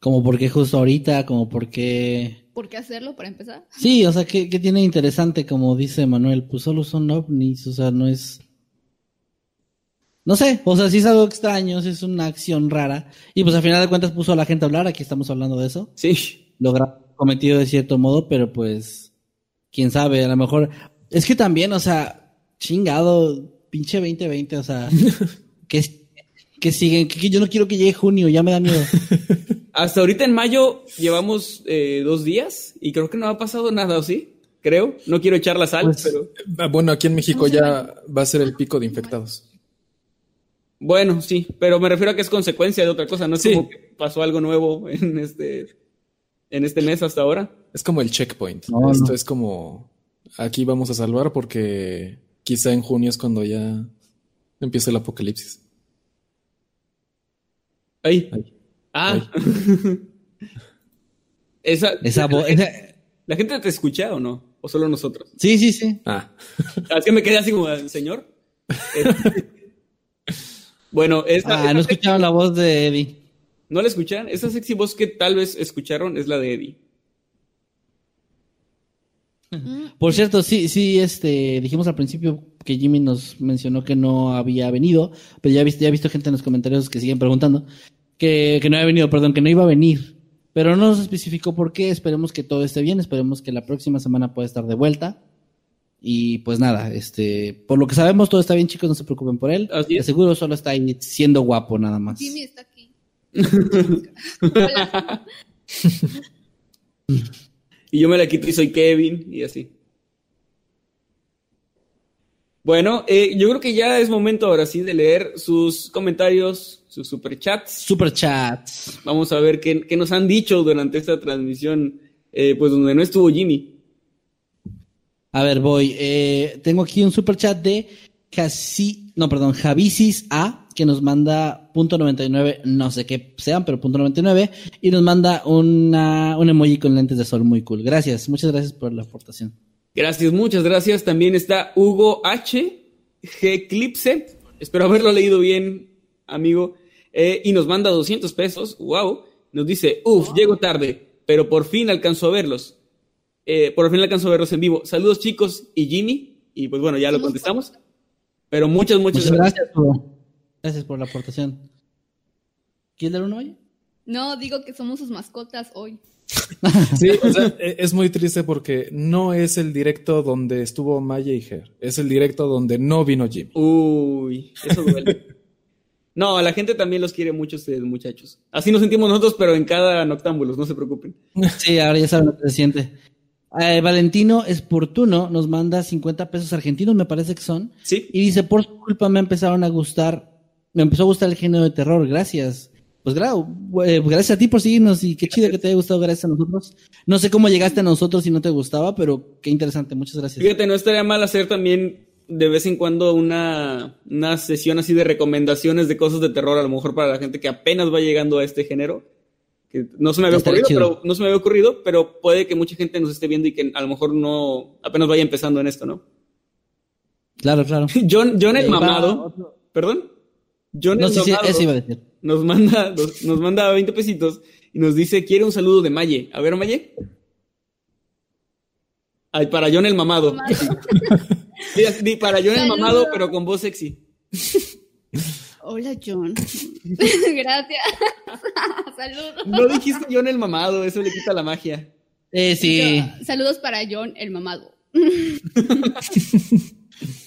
Como por qué justo ahorita, como por qué... ¿Por qué hacerlo para empezar? Sí, o sea, ¿qué, qué tiene interesante? Como dice Manuel, pues solo son ovnis, o sea, no es no sé, o sea, sí es algo extraño, es una acción rara. Y pues al final de cuentas puso a la gente a hablar, aquí estamos hablando de eso. Sí. Logra cometido de cierto modo, pero pues, quién sabe, a lo mejor. Es que también, o sea, chingado, pinche 2020, o sea, que, que siguen, que, yo no quiero que llegue junio, ya me da miedo. Hasta ahorita en mayo llevamos eh, dos días y creo que no ha pasado nada, ¿o sí? Creo, no quiero echar la sal, pues, pero... Ah, bueno, aquí en México ya va a ser el pico de infectados. Bueno, sí, pero me refiero a que es consecuencia de otra cosa, no es como que pasó algo nuevo en este, en este mes hasta ahora. Es como el checkpoint. Esto es como aquí vamos a salvar porque quizá en junio es cuando ya empieza el apocalipsis. Ahí. Ah. esa, esa, ¿La gente te escucha o no? ¿O solo nosotros? Sí, sí, sí. Ah. es que me quedé así como, señor. Bueno, esta, ah, no escucharon la voz de Eddie. ¿No la escuchan? Esa sexy voz que tal vez escucharon es la de Eddie. Por cierto, sí, sí, este, dijimos al principio que Jimmy nos mencionó que no había venido, pero ya he visto, ya he visto gente en los comentarios que siguen preguntando que, que no había venido, perdón, que no iba a venir, pero no nos especificó por qué. Esperemos que todo esté bien, esperemos que la próxima semana pueda estar de vuelta. Y pues nada, este, por lo que sabemos todo está bien, chicos, no se preocupen por él. Así Seguro solo está ahí siendo guapo nada más. Jimmy está aquí. y yo me la quito y soy Kevin y así. Bueno, eh, yo creo que ya es momento ahora sí de leer sus comentarios, sus superchats. Superchats. Vamos a ver qué, qué nos han dicho durante esta transmisión, eh, pues donde no estuvo Jimmy. A ver, voy. Eh, tengo aquí un super chat de casi, no, perdón, Javisis A, que nos manda punto 99, no sé qué sean, pero punto 99, y nos manda una, un emoji con lentes de sol muy cool. Gracias, muchas gracias por la aportación. Gracias, muchas gracias. También está Hugo H. G. Eclipse. Espero haberlo leído bien, amigo. Eh, y nos manda 200 pesos. Wow. Nos dice, uff, llego tarde, pero por fin alcanzo a verlos. Eh, por fin alcanzo a verlos en vivo. Saludos chicos y Jimmy. Y pues bueno, ya lo contestamos. Pero muchas, muchas, gracias. Gracias por, gracias por la aportación. ¿Quieres dar uno, Maye? No, digo que somos sus mascotas hoy. sí, o sea, es muy triste porque no es el directo donde estuvo Maya y Ger, es el directo donde no vino Jimmy. Uy, eso duele. no, la gente también los quiere mucho ustedes, muchachos. Así nos sentimos nosotros, pero en cada noctámbulos, no se preocupen. Sí, ahora ya saben lo que se siente. Eh, Valentino Esportuno nos manda 50 pesos argentinos, me parece que son. Sí. Y dice, por su culpa me empezaron a gustar, me empezó a gustar el género de terror, gracias. Pues claro, eh, gracias a ti por seguirnos y qué chido que te haya gustado gracias a nosotros. No sé cómo llegaste a nosotros si no te gustaba, pero qué interesante, muchas gracias. Fíjate, no estaría mal hacer también de vez en cuando una, una sesión así de recomendaciones de cosas de terror, a lo mejor para la gente que apenas va llegando a este género. Que no se me había ocurrido, pero no se me había ocurrido, pero puede que mucha gente nos esté viendo y que a lo mejor no apenas vaya empezando en esto, ¿no? Claro, claro. John, John el mamado. ¿Perdón? John no, el sí, mamado. Sí, eso iba a decir nos manda, nos, manda 20 pesitos y nos dice, quiere un saludo de Maye. A ver, Maye. Ay, para John el mamado. para John el mamado, pero con voz sexy. Hola, John. Gracias. Saludos. No dijiste John el mamado, eso le quita la magia. Eh, sí. saludos para John el mamado.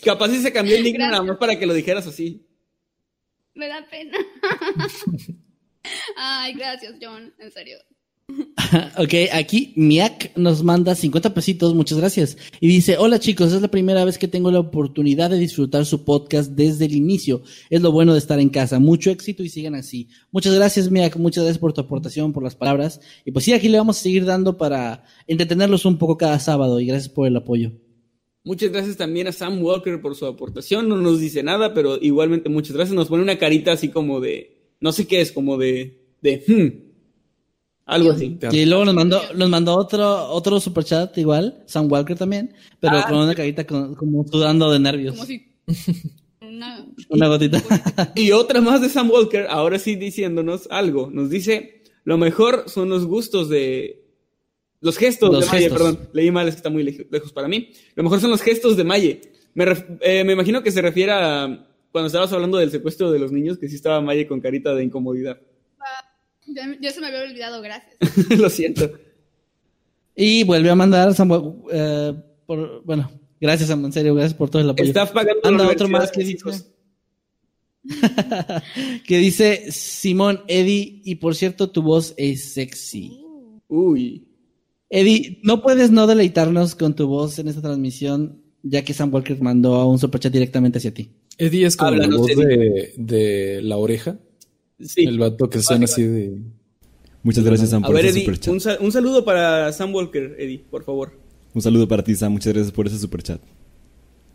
Capaz si se cambió el nick nada más para que lo dijeras así. Me da pena. Ay, gracias, John, en serio. ok, aquí Miak nos manda 50 pesitos, muchas gracias. Y dice, hola chicos, es la primera vez que tengo la oportunidad de disfrutar su podcast desde el inicio. Es lo bueno de estar en casa. Mucho éxito y sigan así. Muchas gracias Miak, muchas gracias por tu aportación, por las palabras. Y pues sí, aquí le vamos a seguir dando para entretenerlos un poco cada sábado y gracias por el apoyo. Muchas gracias también a Sam Walker por su aportación. No nos dice nada, pero igualmente muchas gracias. Nos pone una carita así como de, no sé qué es, como de, de, hmm, algo así. Y luego nos mandó, nos mandó otro, otro superchat igual, Sam Walker también, pero ah. con una carita como sudando de nervios. Como si una, una gotita. y otra más de Sam Walker, ahora sí diciéndonos algo. Nos dice, lo mejor son los gustos de, los gestos de Maye, perdón. Leí mal, es que está muy lejos para mí. Lo mejor son los gestos de Maye. Me, eh, me imagino que se refiere a cuando estabas hablando del secuestro de los niños, que sí estaba Maye con carita de incomodidad. Ya, se me había olvidado, gracias. Lo siento. Y vuelve a mandar, Samuel, eh, por, bueno, gracias, Samuel, en serio, gracias por todo el apoyo. Estás pagando Anda otro más que dice, que dice Simón, Eddie, y por cierto, tu voz es sexy. Uy. Eddie, no puedes no deleitarnos con tu voz en esta transmisión, ya que Sam Walker mandó a un superchat directamente hacia ti. Eddie es como la voz de, de, la oreja. Sí. El vato que suena así de. Muchas gracias, Sam, por a ver, Eddie, un, un, saludo para Sam Walker, Eddie, por favor. Un saludo para ti, Sam. Muchas gracias por ese superchat.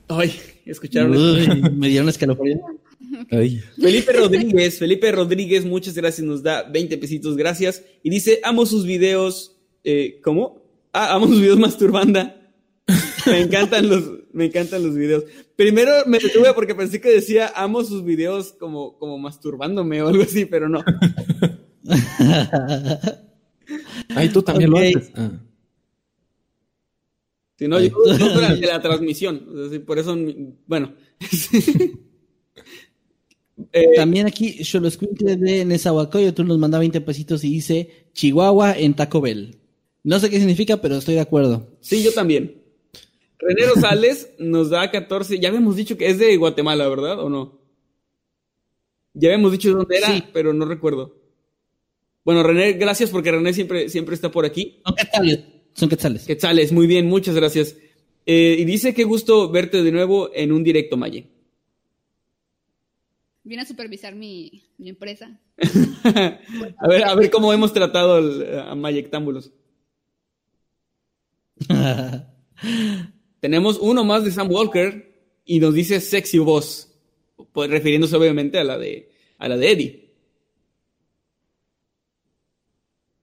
Ay, escucharon. me dieron escalofrío. Ay. Felipe Rodríguez, Felipe Rodríguez, muchas gracias, nos da 20 pesitos, gracias. Y dice, amo sus videos, eh, ¿cómo? Ah, amo sus videos masturbanda. me encantan los, me encantan los videos. Primero me detuve porque pensé que decía amo sus videos como, como masturbándome o algo así, pero no. Ay, tú también lo haces. Ah. Si no, yo no durante la transmisión. por eso, bueno. Eh, También aquí, yo lo escuché de Nezahualcóyotl nos manda 20 pesitos y dice Chihuahua en Taco Bell. No sé qué significa, pero estoy de acuerdo. Sí, yo también. René Rosales nos da 14. Ya habíamos dicho que es de Guatemala, ¿verdad? ¿O no? Ya habíamos dicho de dónde era, pero no recuerdo. Bueno, René, gracias porque René siempre, siempre está por aquí. Son quetzales. Son quetzales. Quetzales, muy bien, muchas gracias. Eh, y dice qué gusto verte de nuevo en un directo, Maye. Viene a supervisar mi, empresa. a, ver, a ver cómo hemos tratado a Mayectámbulos. Tenemos uno más de Sam Walker y nos dice sexy voz, pues refiriéndose obviamente a la de, a la de Eddie.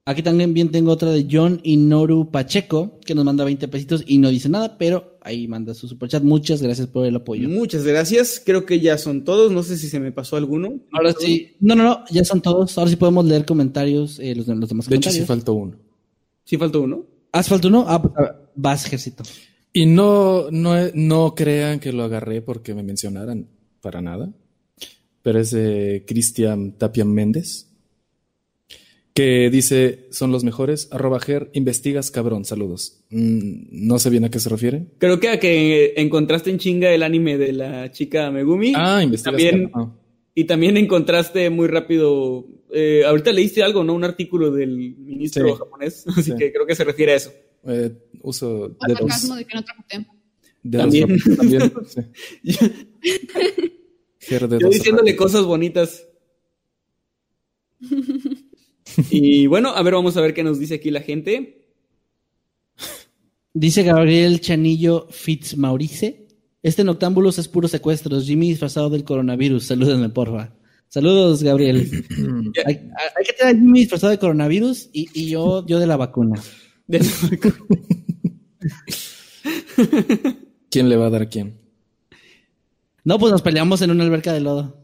Aquí también bien tengo otra de John Inoru Pacheco, que nos manda 20 pesitos y no dice nada, pero ahí manda su superchat. Muchas gracias por el apoyo. Muchas gracias. Creo que ya son todos. No sé si se me pasó alguno. Ahora sí. No, no, no. Ya son todos. Ahora sí podemos leer comentarios, eh, los, demás de comentarios. De hecho, sí faltó uno. ¿Sí faltó uno? ¿Has faltado uno? Ah, pues, vas, ejército. Y no, no, no crean que lo agarré porque me mencionaran para nada. Pero es de Cristian Tapia Méndez. que dice, son los mejores, arroba ger, investigas cabrón, saludos. Mm, no sé bien a qué se refiere. Creo que a que encontraste en chinga el anime de la chica Megumi. Ah, investigas También, cabrón. y también encontraste muy rápido, eh, ahorita leíste algo, ¿no? Un artículo del ministro Sí. japonés, así Sí. que creo que se refiere a eso. Eh, uso sarcasmo de que no dedos También. también, sí. Yo diciéndole cosas bonitas. y bueno, a ver, vamos a ver qué nos dice aquí la gente. Dice Gabriel Chanillo Fitzmaurice. Este Noctámbulos es puro secuestros. Jimmy disfrazado del coronavirus. Salúdenme, porfa. Saludos, Gabriel. hay, hay que tener a Jimmy disfrazado de coronavirus y, y yo, yo de la vacuna. ¿Quién le va a dar a quién? No, pues nos peleamos en una alberca de lodo.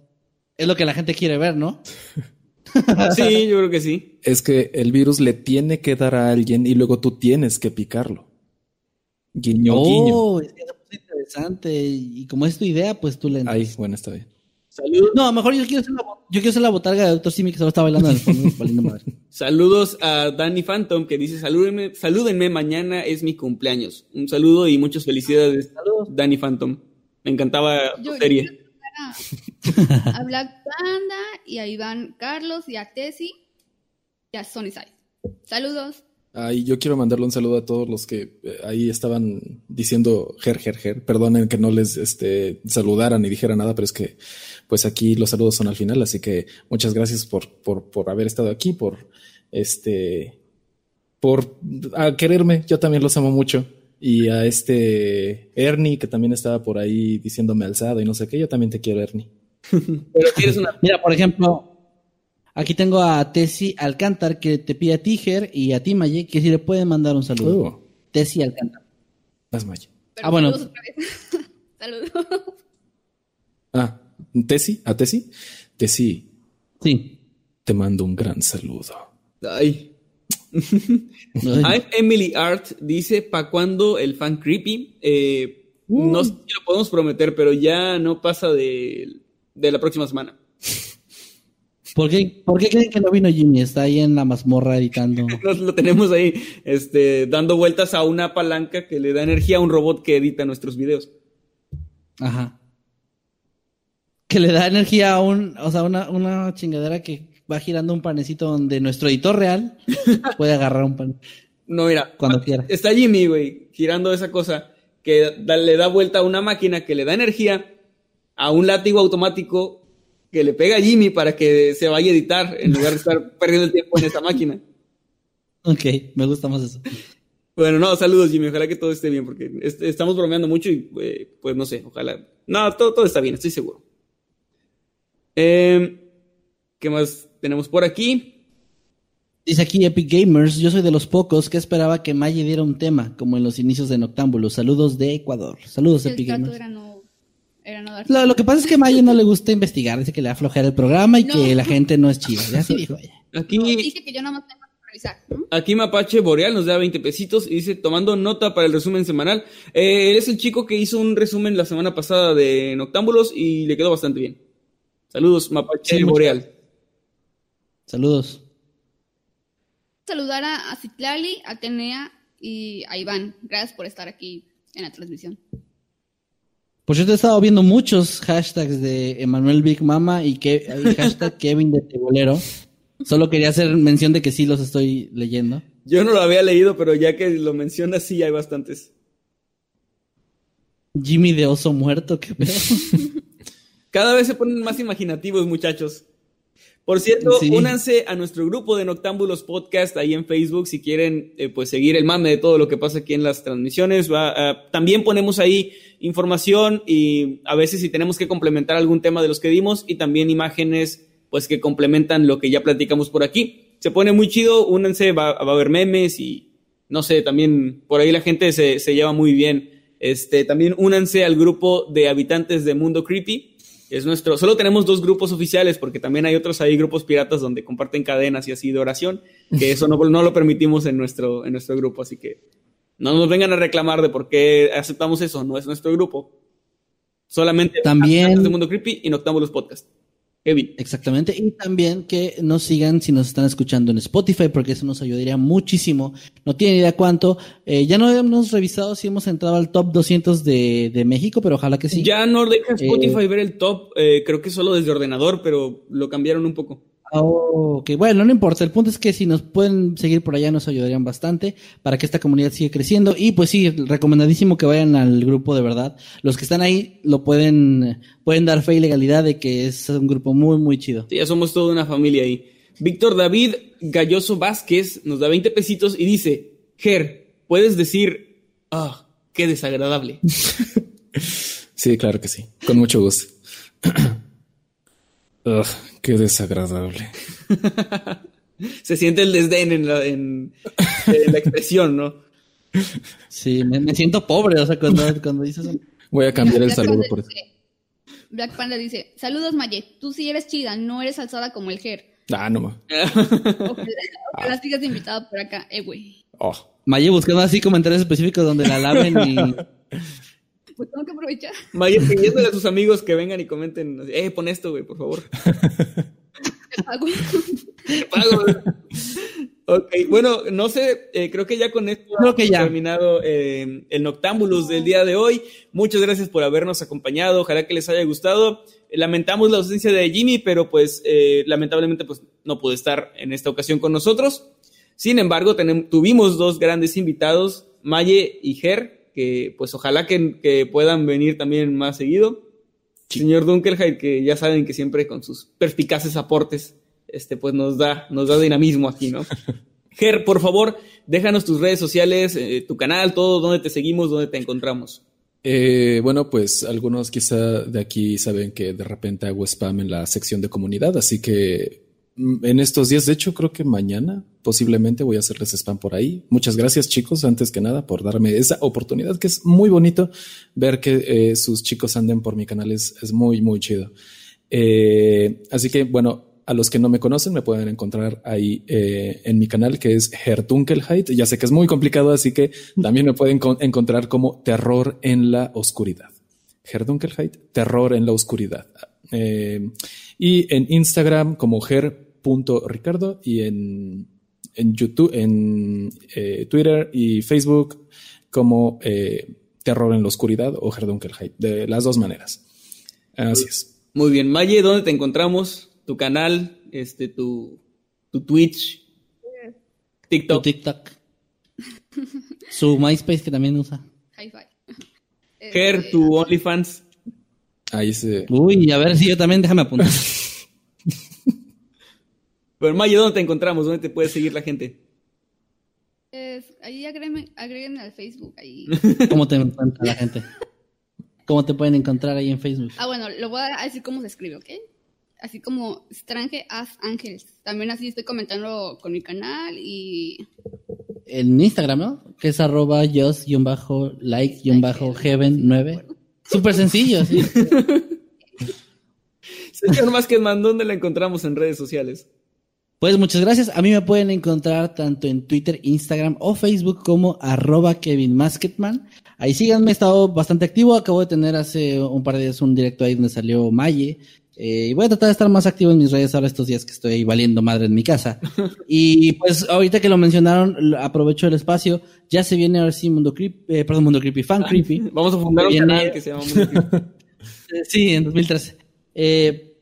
Es lo que la gente quiere ver, ¿no? sí, yo creo que sí. Es que el virus le tiene que dar a alguien y luego tú tieques que picarlo. Guiño, guiño. Oh, es que es interesante. Y como es tu idea, pues tú le entras. Ay, bueno, está bien. Saludos, No, a lo mejor yo quiero ser la, bo- yo quiero ser la botarga de Dr. Simi que solo está bailando saludos a Danny Phantom que dice salúdenme, salúdenme, mañana es mi cumpleaños. Un saludo y muchas felicidades, Saludos. Danny Phantom. Me encantaba tu Yo- serie. yo A, a Black Panda y a Iván Carlos y a Tessy y a Sony Side. Saludos. Ay, yo quiero mandarle un saludo a todos los que eh, ahí estaban diciendo ger, ger, ger. Perdonen que no les este, saludaran ni dijera nada, pero es que pues aquí los saludos son al final, así que muchas gracias por, por, por haber estado aquí, por este, por a quererme. Yo también los amo mucho. Y a este Ernie, que también estaba por ahí diciéndome alzado y no sé qué, yo también te quiero, Ernie. Pero tienes una Mira, por ejemplo, aquí tengo a Tessy Alcántar que te pide a Tiger y a ti, Maye, que si le pueden mandar un saludo. Oh, Tessy Alcántar. las Maya. Pero Ah, bueno. saludos otra vez. saludos. Ah, Tessy, a Tessy. Tessy, Sí. te mando un gran saludo. Ay. I'm Emily Art dice, ¿pa' cuándo el fan creepy? Eh, No sé si lo podemos prometer, pero ya no pasa de, de la próxima semana. ¿Por qué, ¿Por qué creen que no vino Jimmy? Está ahí en la mazmorra editando. Nos lo tenemos ahí, este, dando vueltas a una palanca que le da energía a un robot que edita nuestros videos. Ajá. Que le da energía a un, o sea, una, una chingadera que va girando un panecito donde nuestro editor real puede agarrar un pan. No, mira, Cuando quiera. está Jimmy, güey, girando esa cosa que da- le da vuelta a una máquina que le da energía a un látigo automático que le pega a Jimmy para que se vaya a editar en lugar de estar perdiendo el tiempo en esa máquina. Ok, me gusta más eso. Bueno, no, saludos Jimmy, ojalá que todo esté bien, porque est- estamos bromeando mucho y eh, pues no sé, ojalá. No, todo, todo está bien, estoy seguro. Eh, ¿Qué más tenemos por aquí? Dice aquí Epic Gamers, yo soy de los pocos que esperaba que Maye diera un tema, como en los inicios de Noctámbulos. Saludos de Ecuador. Saludos El Epic Gamers. era no, era no dar. Lo, lo que pasa es que a Maye no le gusta investigar, dice que le va a aflojar el programa y No. que la gente no es chida. Ya se dijo ella. Aquí, Dije que yo nada más tengo que revisar. ¿no? aquí Mapache Boreal nos da 20 pesitos y dice, tomando nota para el resumen semanal. Eh, él es el chico que hizo un resumen la semana pasada de Noctámbulos y le quedó bastante bien. Saludos, Mapache Sí, Boreal. Saludos. Saludar a, a Citlali, a Tenea y a Iván. Gracias por estar aquí en la transmisión. Por cierto, he estado viendo muchos hashtags de Emanuel Big Mama y, que, y hashtag Kevin de Tebolero. Solo quería hacer mención de que sí los estoy leyendo. Yo no lo había leído, pero ya que lo mencionas, sí hay bastantes. Jimmy de Oso Muerto, qué pedo. Cada vez se ponen más imaginativos, muchachos. Por cierto, Sí. únanse a nuestro grupo de Noctámbulos Podcast ahí en Facebook si quieren eh, pues seguir el mame de todo lo que pasa aquí en las transmisiones. Va, ah, también ponemos ahí información y a veces si tenemos que complementar algún tema de los que dimos y también imágenes pues que complementan lo que ya platicamos por aquí. Se pone muy chido, únanse, va, va a haber memes y no sé, también por ahí la gente se, se lleva muy bien. Este, también únanse al grupo de habitantes de Mundo Creepy. Es nuestro, solo tenemos dos grupos oficiales porque también hay otros ahí grupos piratas donde comparten cadenas y así de oración, que eso no, no lo permitimos en nuestro, en nuestro grupo, así que no nos vengan a reclamar de por qué aceptamos eso, no es nuestro grupo. Solamente También- habitantes de Mundo Creepy y Noctámbulos Podcast. Exactamente. Y también que nos sigan si nos están escuchando en Spotify, porque eso nos ayudaría muchísimo. No tienen idea cuánto. Eh, ya no hemos revisado si hemos entrado al top 200 de, de México, pero ojalá que sí. Ya no deja Spotify eh, ver el top, eh, creo que solo desde ordenador, pero lo cambiaron un poco. Oh, ok, bueno, no importa. El punto es que si nos pueden seguir por allá nos ayudarían bastante para que esta comunidad siga creciendo. Y pues sí, recomendadísimo que vayan al grupo de verdad. Los que están ahí lo pueden, pueden dar fe y legalidad de que es un grupo muy, muy chido. Sí, ya somos toda una familia ahí. Víctor David Galloso Vázquez nos da 20 pesitos y dice, Ger, puedes decir, ah, qué desagradable. sí, claro que sí, con mucho gusto. Ugh, qué desagradable. Se siente el desdén en la, en, la expresión, ¿no? Sí, me, siento pobre, o sea, cuando, cuando dices eso. Voy a cambiar el saludo por eso. Black Panda dice, saludos Maye, tú sí eres chida, no eres alzada como el Ger. Ah, no ma. ojalá, sigas invitado por acá, eh, güey. Oh. Maye buscando así comentarios específicos donde la laven y... pues tengo que aprovechar. Maya pidiéndole a sus amigos que vengan y comenten, eh, pon esto, güey, por favor. Te pago. Te pago. Ok, bueno, no sé, eh, creo que ya con esto creo que ya. terminado eh, el Noctámbulos del día de hoy. Muchas gracias por habernos acompañado, ojalá que les haya gustado. Lamentamos la ausencia de Jimmy, pero pues eh, lamentablemente pues no pudo estar en esta ocasión con nosotros. Sin embargo, tuvimos dos grandes invitados, Maye y Ger, que pues ojalá que, puedan venir también más seguido. Señor Dunkelheit, que ya saben que siempre con sus perspicaces aportes, este, pues nos da, nos da dinamismo aquí, ¿no? Ger, por favor, déjanos tus redes sociales, eh, tu canal, todo, dónde te seguimos, dónde te encontramos. Eh, bueno, pues algunos quizá de aquí saben que de repente hago spam en la sección de comunidad, así que en estos días. De hecho, creo que mañana posiblemente voy a hacerles spam por ahí. Muchas gracias, chicos, antes que nada, por darme esa oportunidad, que es muy bonito ver que eh, sus chicos anden por mi canal. Es, es muy, muy chido. Eh, así que, bueno, a los que no me conocen, me pueden encontrar ahí eh, en mi canal, que es Hertunkelheit. Ya sé que es muy complicado, así que también me pueden encontrar como Terror en la Oscuridad. Herdunkelheit, Terror en la Oscuridad. y en Instagram como Her Ricardo y en, en YouTube, en eh, Twitter y Facebook como eh, Terror en la Oscuridad o Herdunkelheit, de las dos maneras. Así es. Muy bien, Maye, ¿dónde te encontramos? Tu canal, este, tu, tu Twitch, TikTok. TikTok. Su MySpace que también usa. Hi-Fi. Ger, tu OnlyFans. Ahí se. Uy, a ver si yo también déjame apuntar. Pero Mayo, ¿dónde te encontramos? ¿Dónde te puede seguir la gente? ahí agreguen, al Facebook. Ahí. ¿Cómo te encuentra la gente? ¿Cómo te pueden encontrar ahí en Facebook? Ah, bueno, lo voy a decir cómo se escribe, ¿ok? Así como Strange as Angels. También así estoy comentando con mi canal y... En Instagram, ¿no? Que es arroba just-like-heaven9. Súper sencillo, sí. Señor más que ¿dónde la encontramos en redes sociales? Pues muchas gracias. A mí me pueden encontrar tanto en Twitter, Instagram o Facebook como arroba Kevin Masketman. Ahí síganme, he estado bastante activo. Acabo de tener hace un par de días un directo ahí donde salió Maye. Eh, y voy a tratar de estar más activo en mis redes ahora estos días que estoy valiendo madre en mi casa. y pues ahorita que lo mencionaron, aprovecho el espacio. Ya se viene ahora sí Mundo Creepy, eh, perdón, Mundo Creepy, Fan Creepy. Vamos a fundar un canal que se llama Mundo Creepy. sí, en 2013. Eh,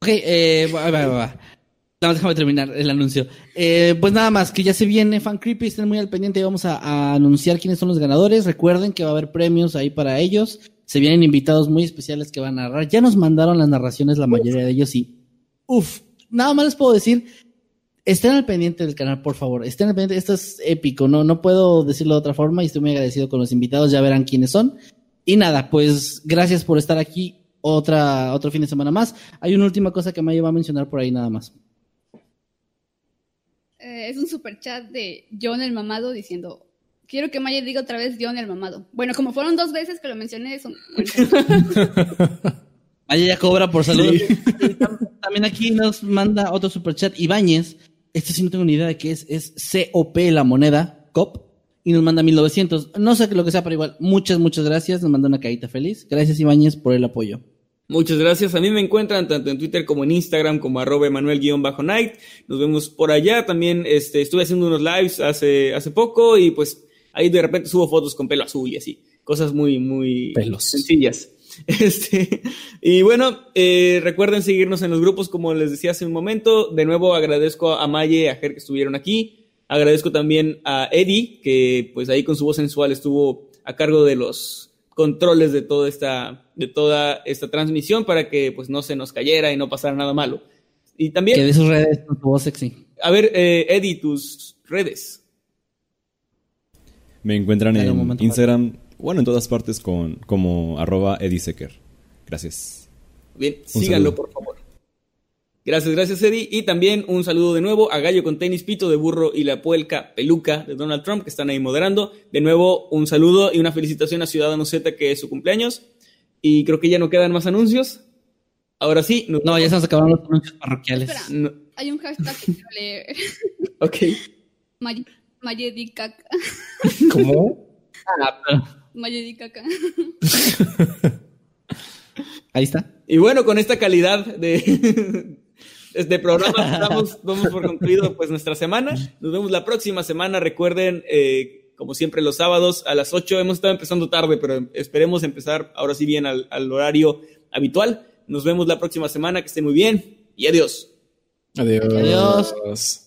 ok, eh, va, va, va. Nada más déjame terminar el anuncio. Eh, pues nada más, que ya se viene Fan Creepy, estén muy al pendiente y vamos a, anunciar quiénes son los ganadores. Recuerden que va a haber premios ahí para ellos. Se vienen invitados muy especiales que van a narrar. Ya nos mandaron las narraciones la mayoría de ellos y, uff, nada más les puedo decir, estén al pendiente del canal, por favor. Estén al pendiente, esto es épico, no, no puedo decirlo de otra forma y estoy muy agradecido con los invitados, ya verán quiénes son. Y nada, pues gracias por estar aquí otra, otro fin de semana más. Hay una última cosa que me va a mencionar por ahí nada más. Eh, es un super chat de John el Mamado diciendo, quiero que Maya diga otra vez John el Mamado. Bueno, como fueron dos veces que lo mencioné, son... Maya ya cobra por salud. También aquí nos manda otro super chat Ibáñez. Este sí no tengo ni idea de qué es. Es COP la moneda, COP. Y nos manda 1900. No sé lo que sea, pero igual, muchas, muchas gracias. Nos manda una carita feliz. Gracias, Ibáñez, por el apoyo. Muchas gracias. A mí me encuentran tanto en Twitter como en Instagram como arroba emanuel-night. Nos vemos por allá. También este, estuve haciendo unos lives hace, hace poco y pues ahí de repente subo fotos con pelo azul y así. Cosas muy, muy sencillas. Este, y bueno, eh, recuerden seguirnos en los grupos como les decía hace un momento. De nuevo agradezco a Maye, a Ger que estuvieron aquí. Agradezco también a Eddie, que pues ahí con su voz sensual estuvo a cargo de los controles de toda esta, de toda esta transmisión para que pues no se nos cayera y no pasara nada malo. Y también... Que de sus redes con tu voz sexy. A ver, eh, Eddie, tus redes. Me encuentran en Instagram, bueno, en todas partes con como arroba edisecker. Gracias. Bien, síganlo por favor. Gracias, gracias Eddie. Y también un saludo de nuevo a Gallo con tenis, Pito de Burro y la Puelca Peluca de Donald Trump que están ahí moderando. De nuevo un saludo y una felicitación a Ciudadano Z que es su cumpleaños. Y creo que ya no quedan más anuncios. Ahora sí. No, ya se nos acabaron los anuncios parroquiales. Hay un hashtag que quiero leer. ok. Mayedicaca. ¿Cómo? Ah, Mayedicaca. Ahí está. Y bueno, con esta calidad de, este programa damos, por concluido pues nuestra semana. Nos vemos la próxima semana. Recuerden, eh, como siempre, los sábados a las 8. Hemos estado empezando tarde, pero esperemos empezar ahora sí bien al, al horario habitual. Nos vemos la próxima semana. Que estén muy bien y adiós. Adiós. Adiós.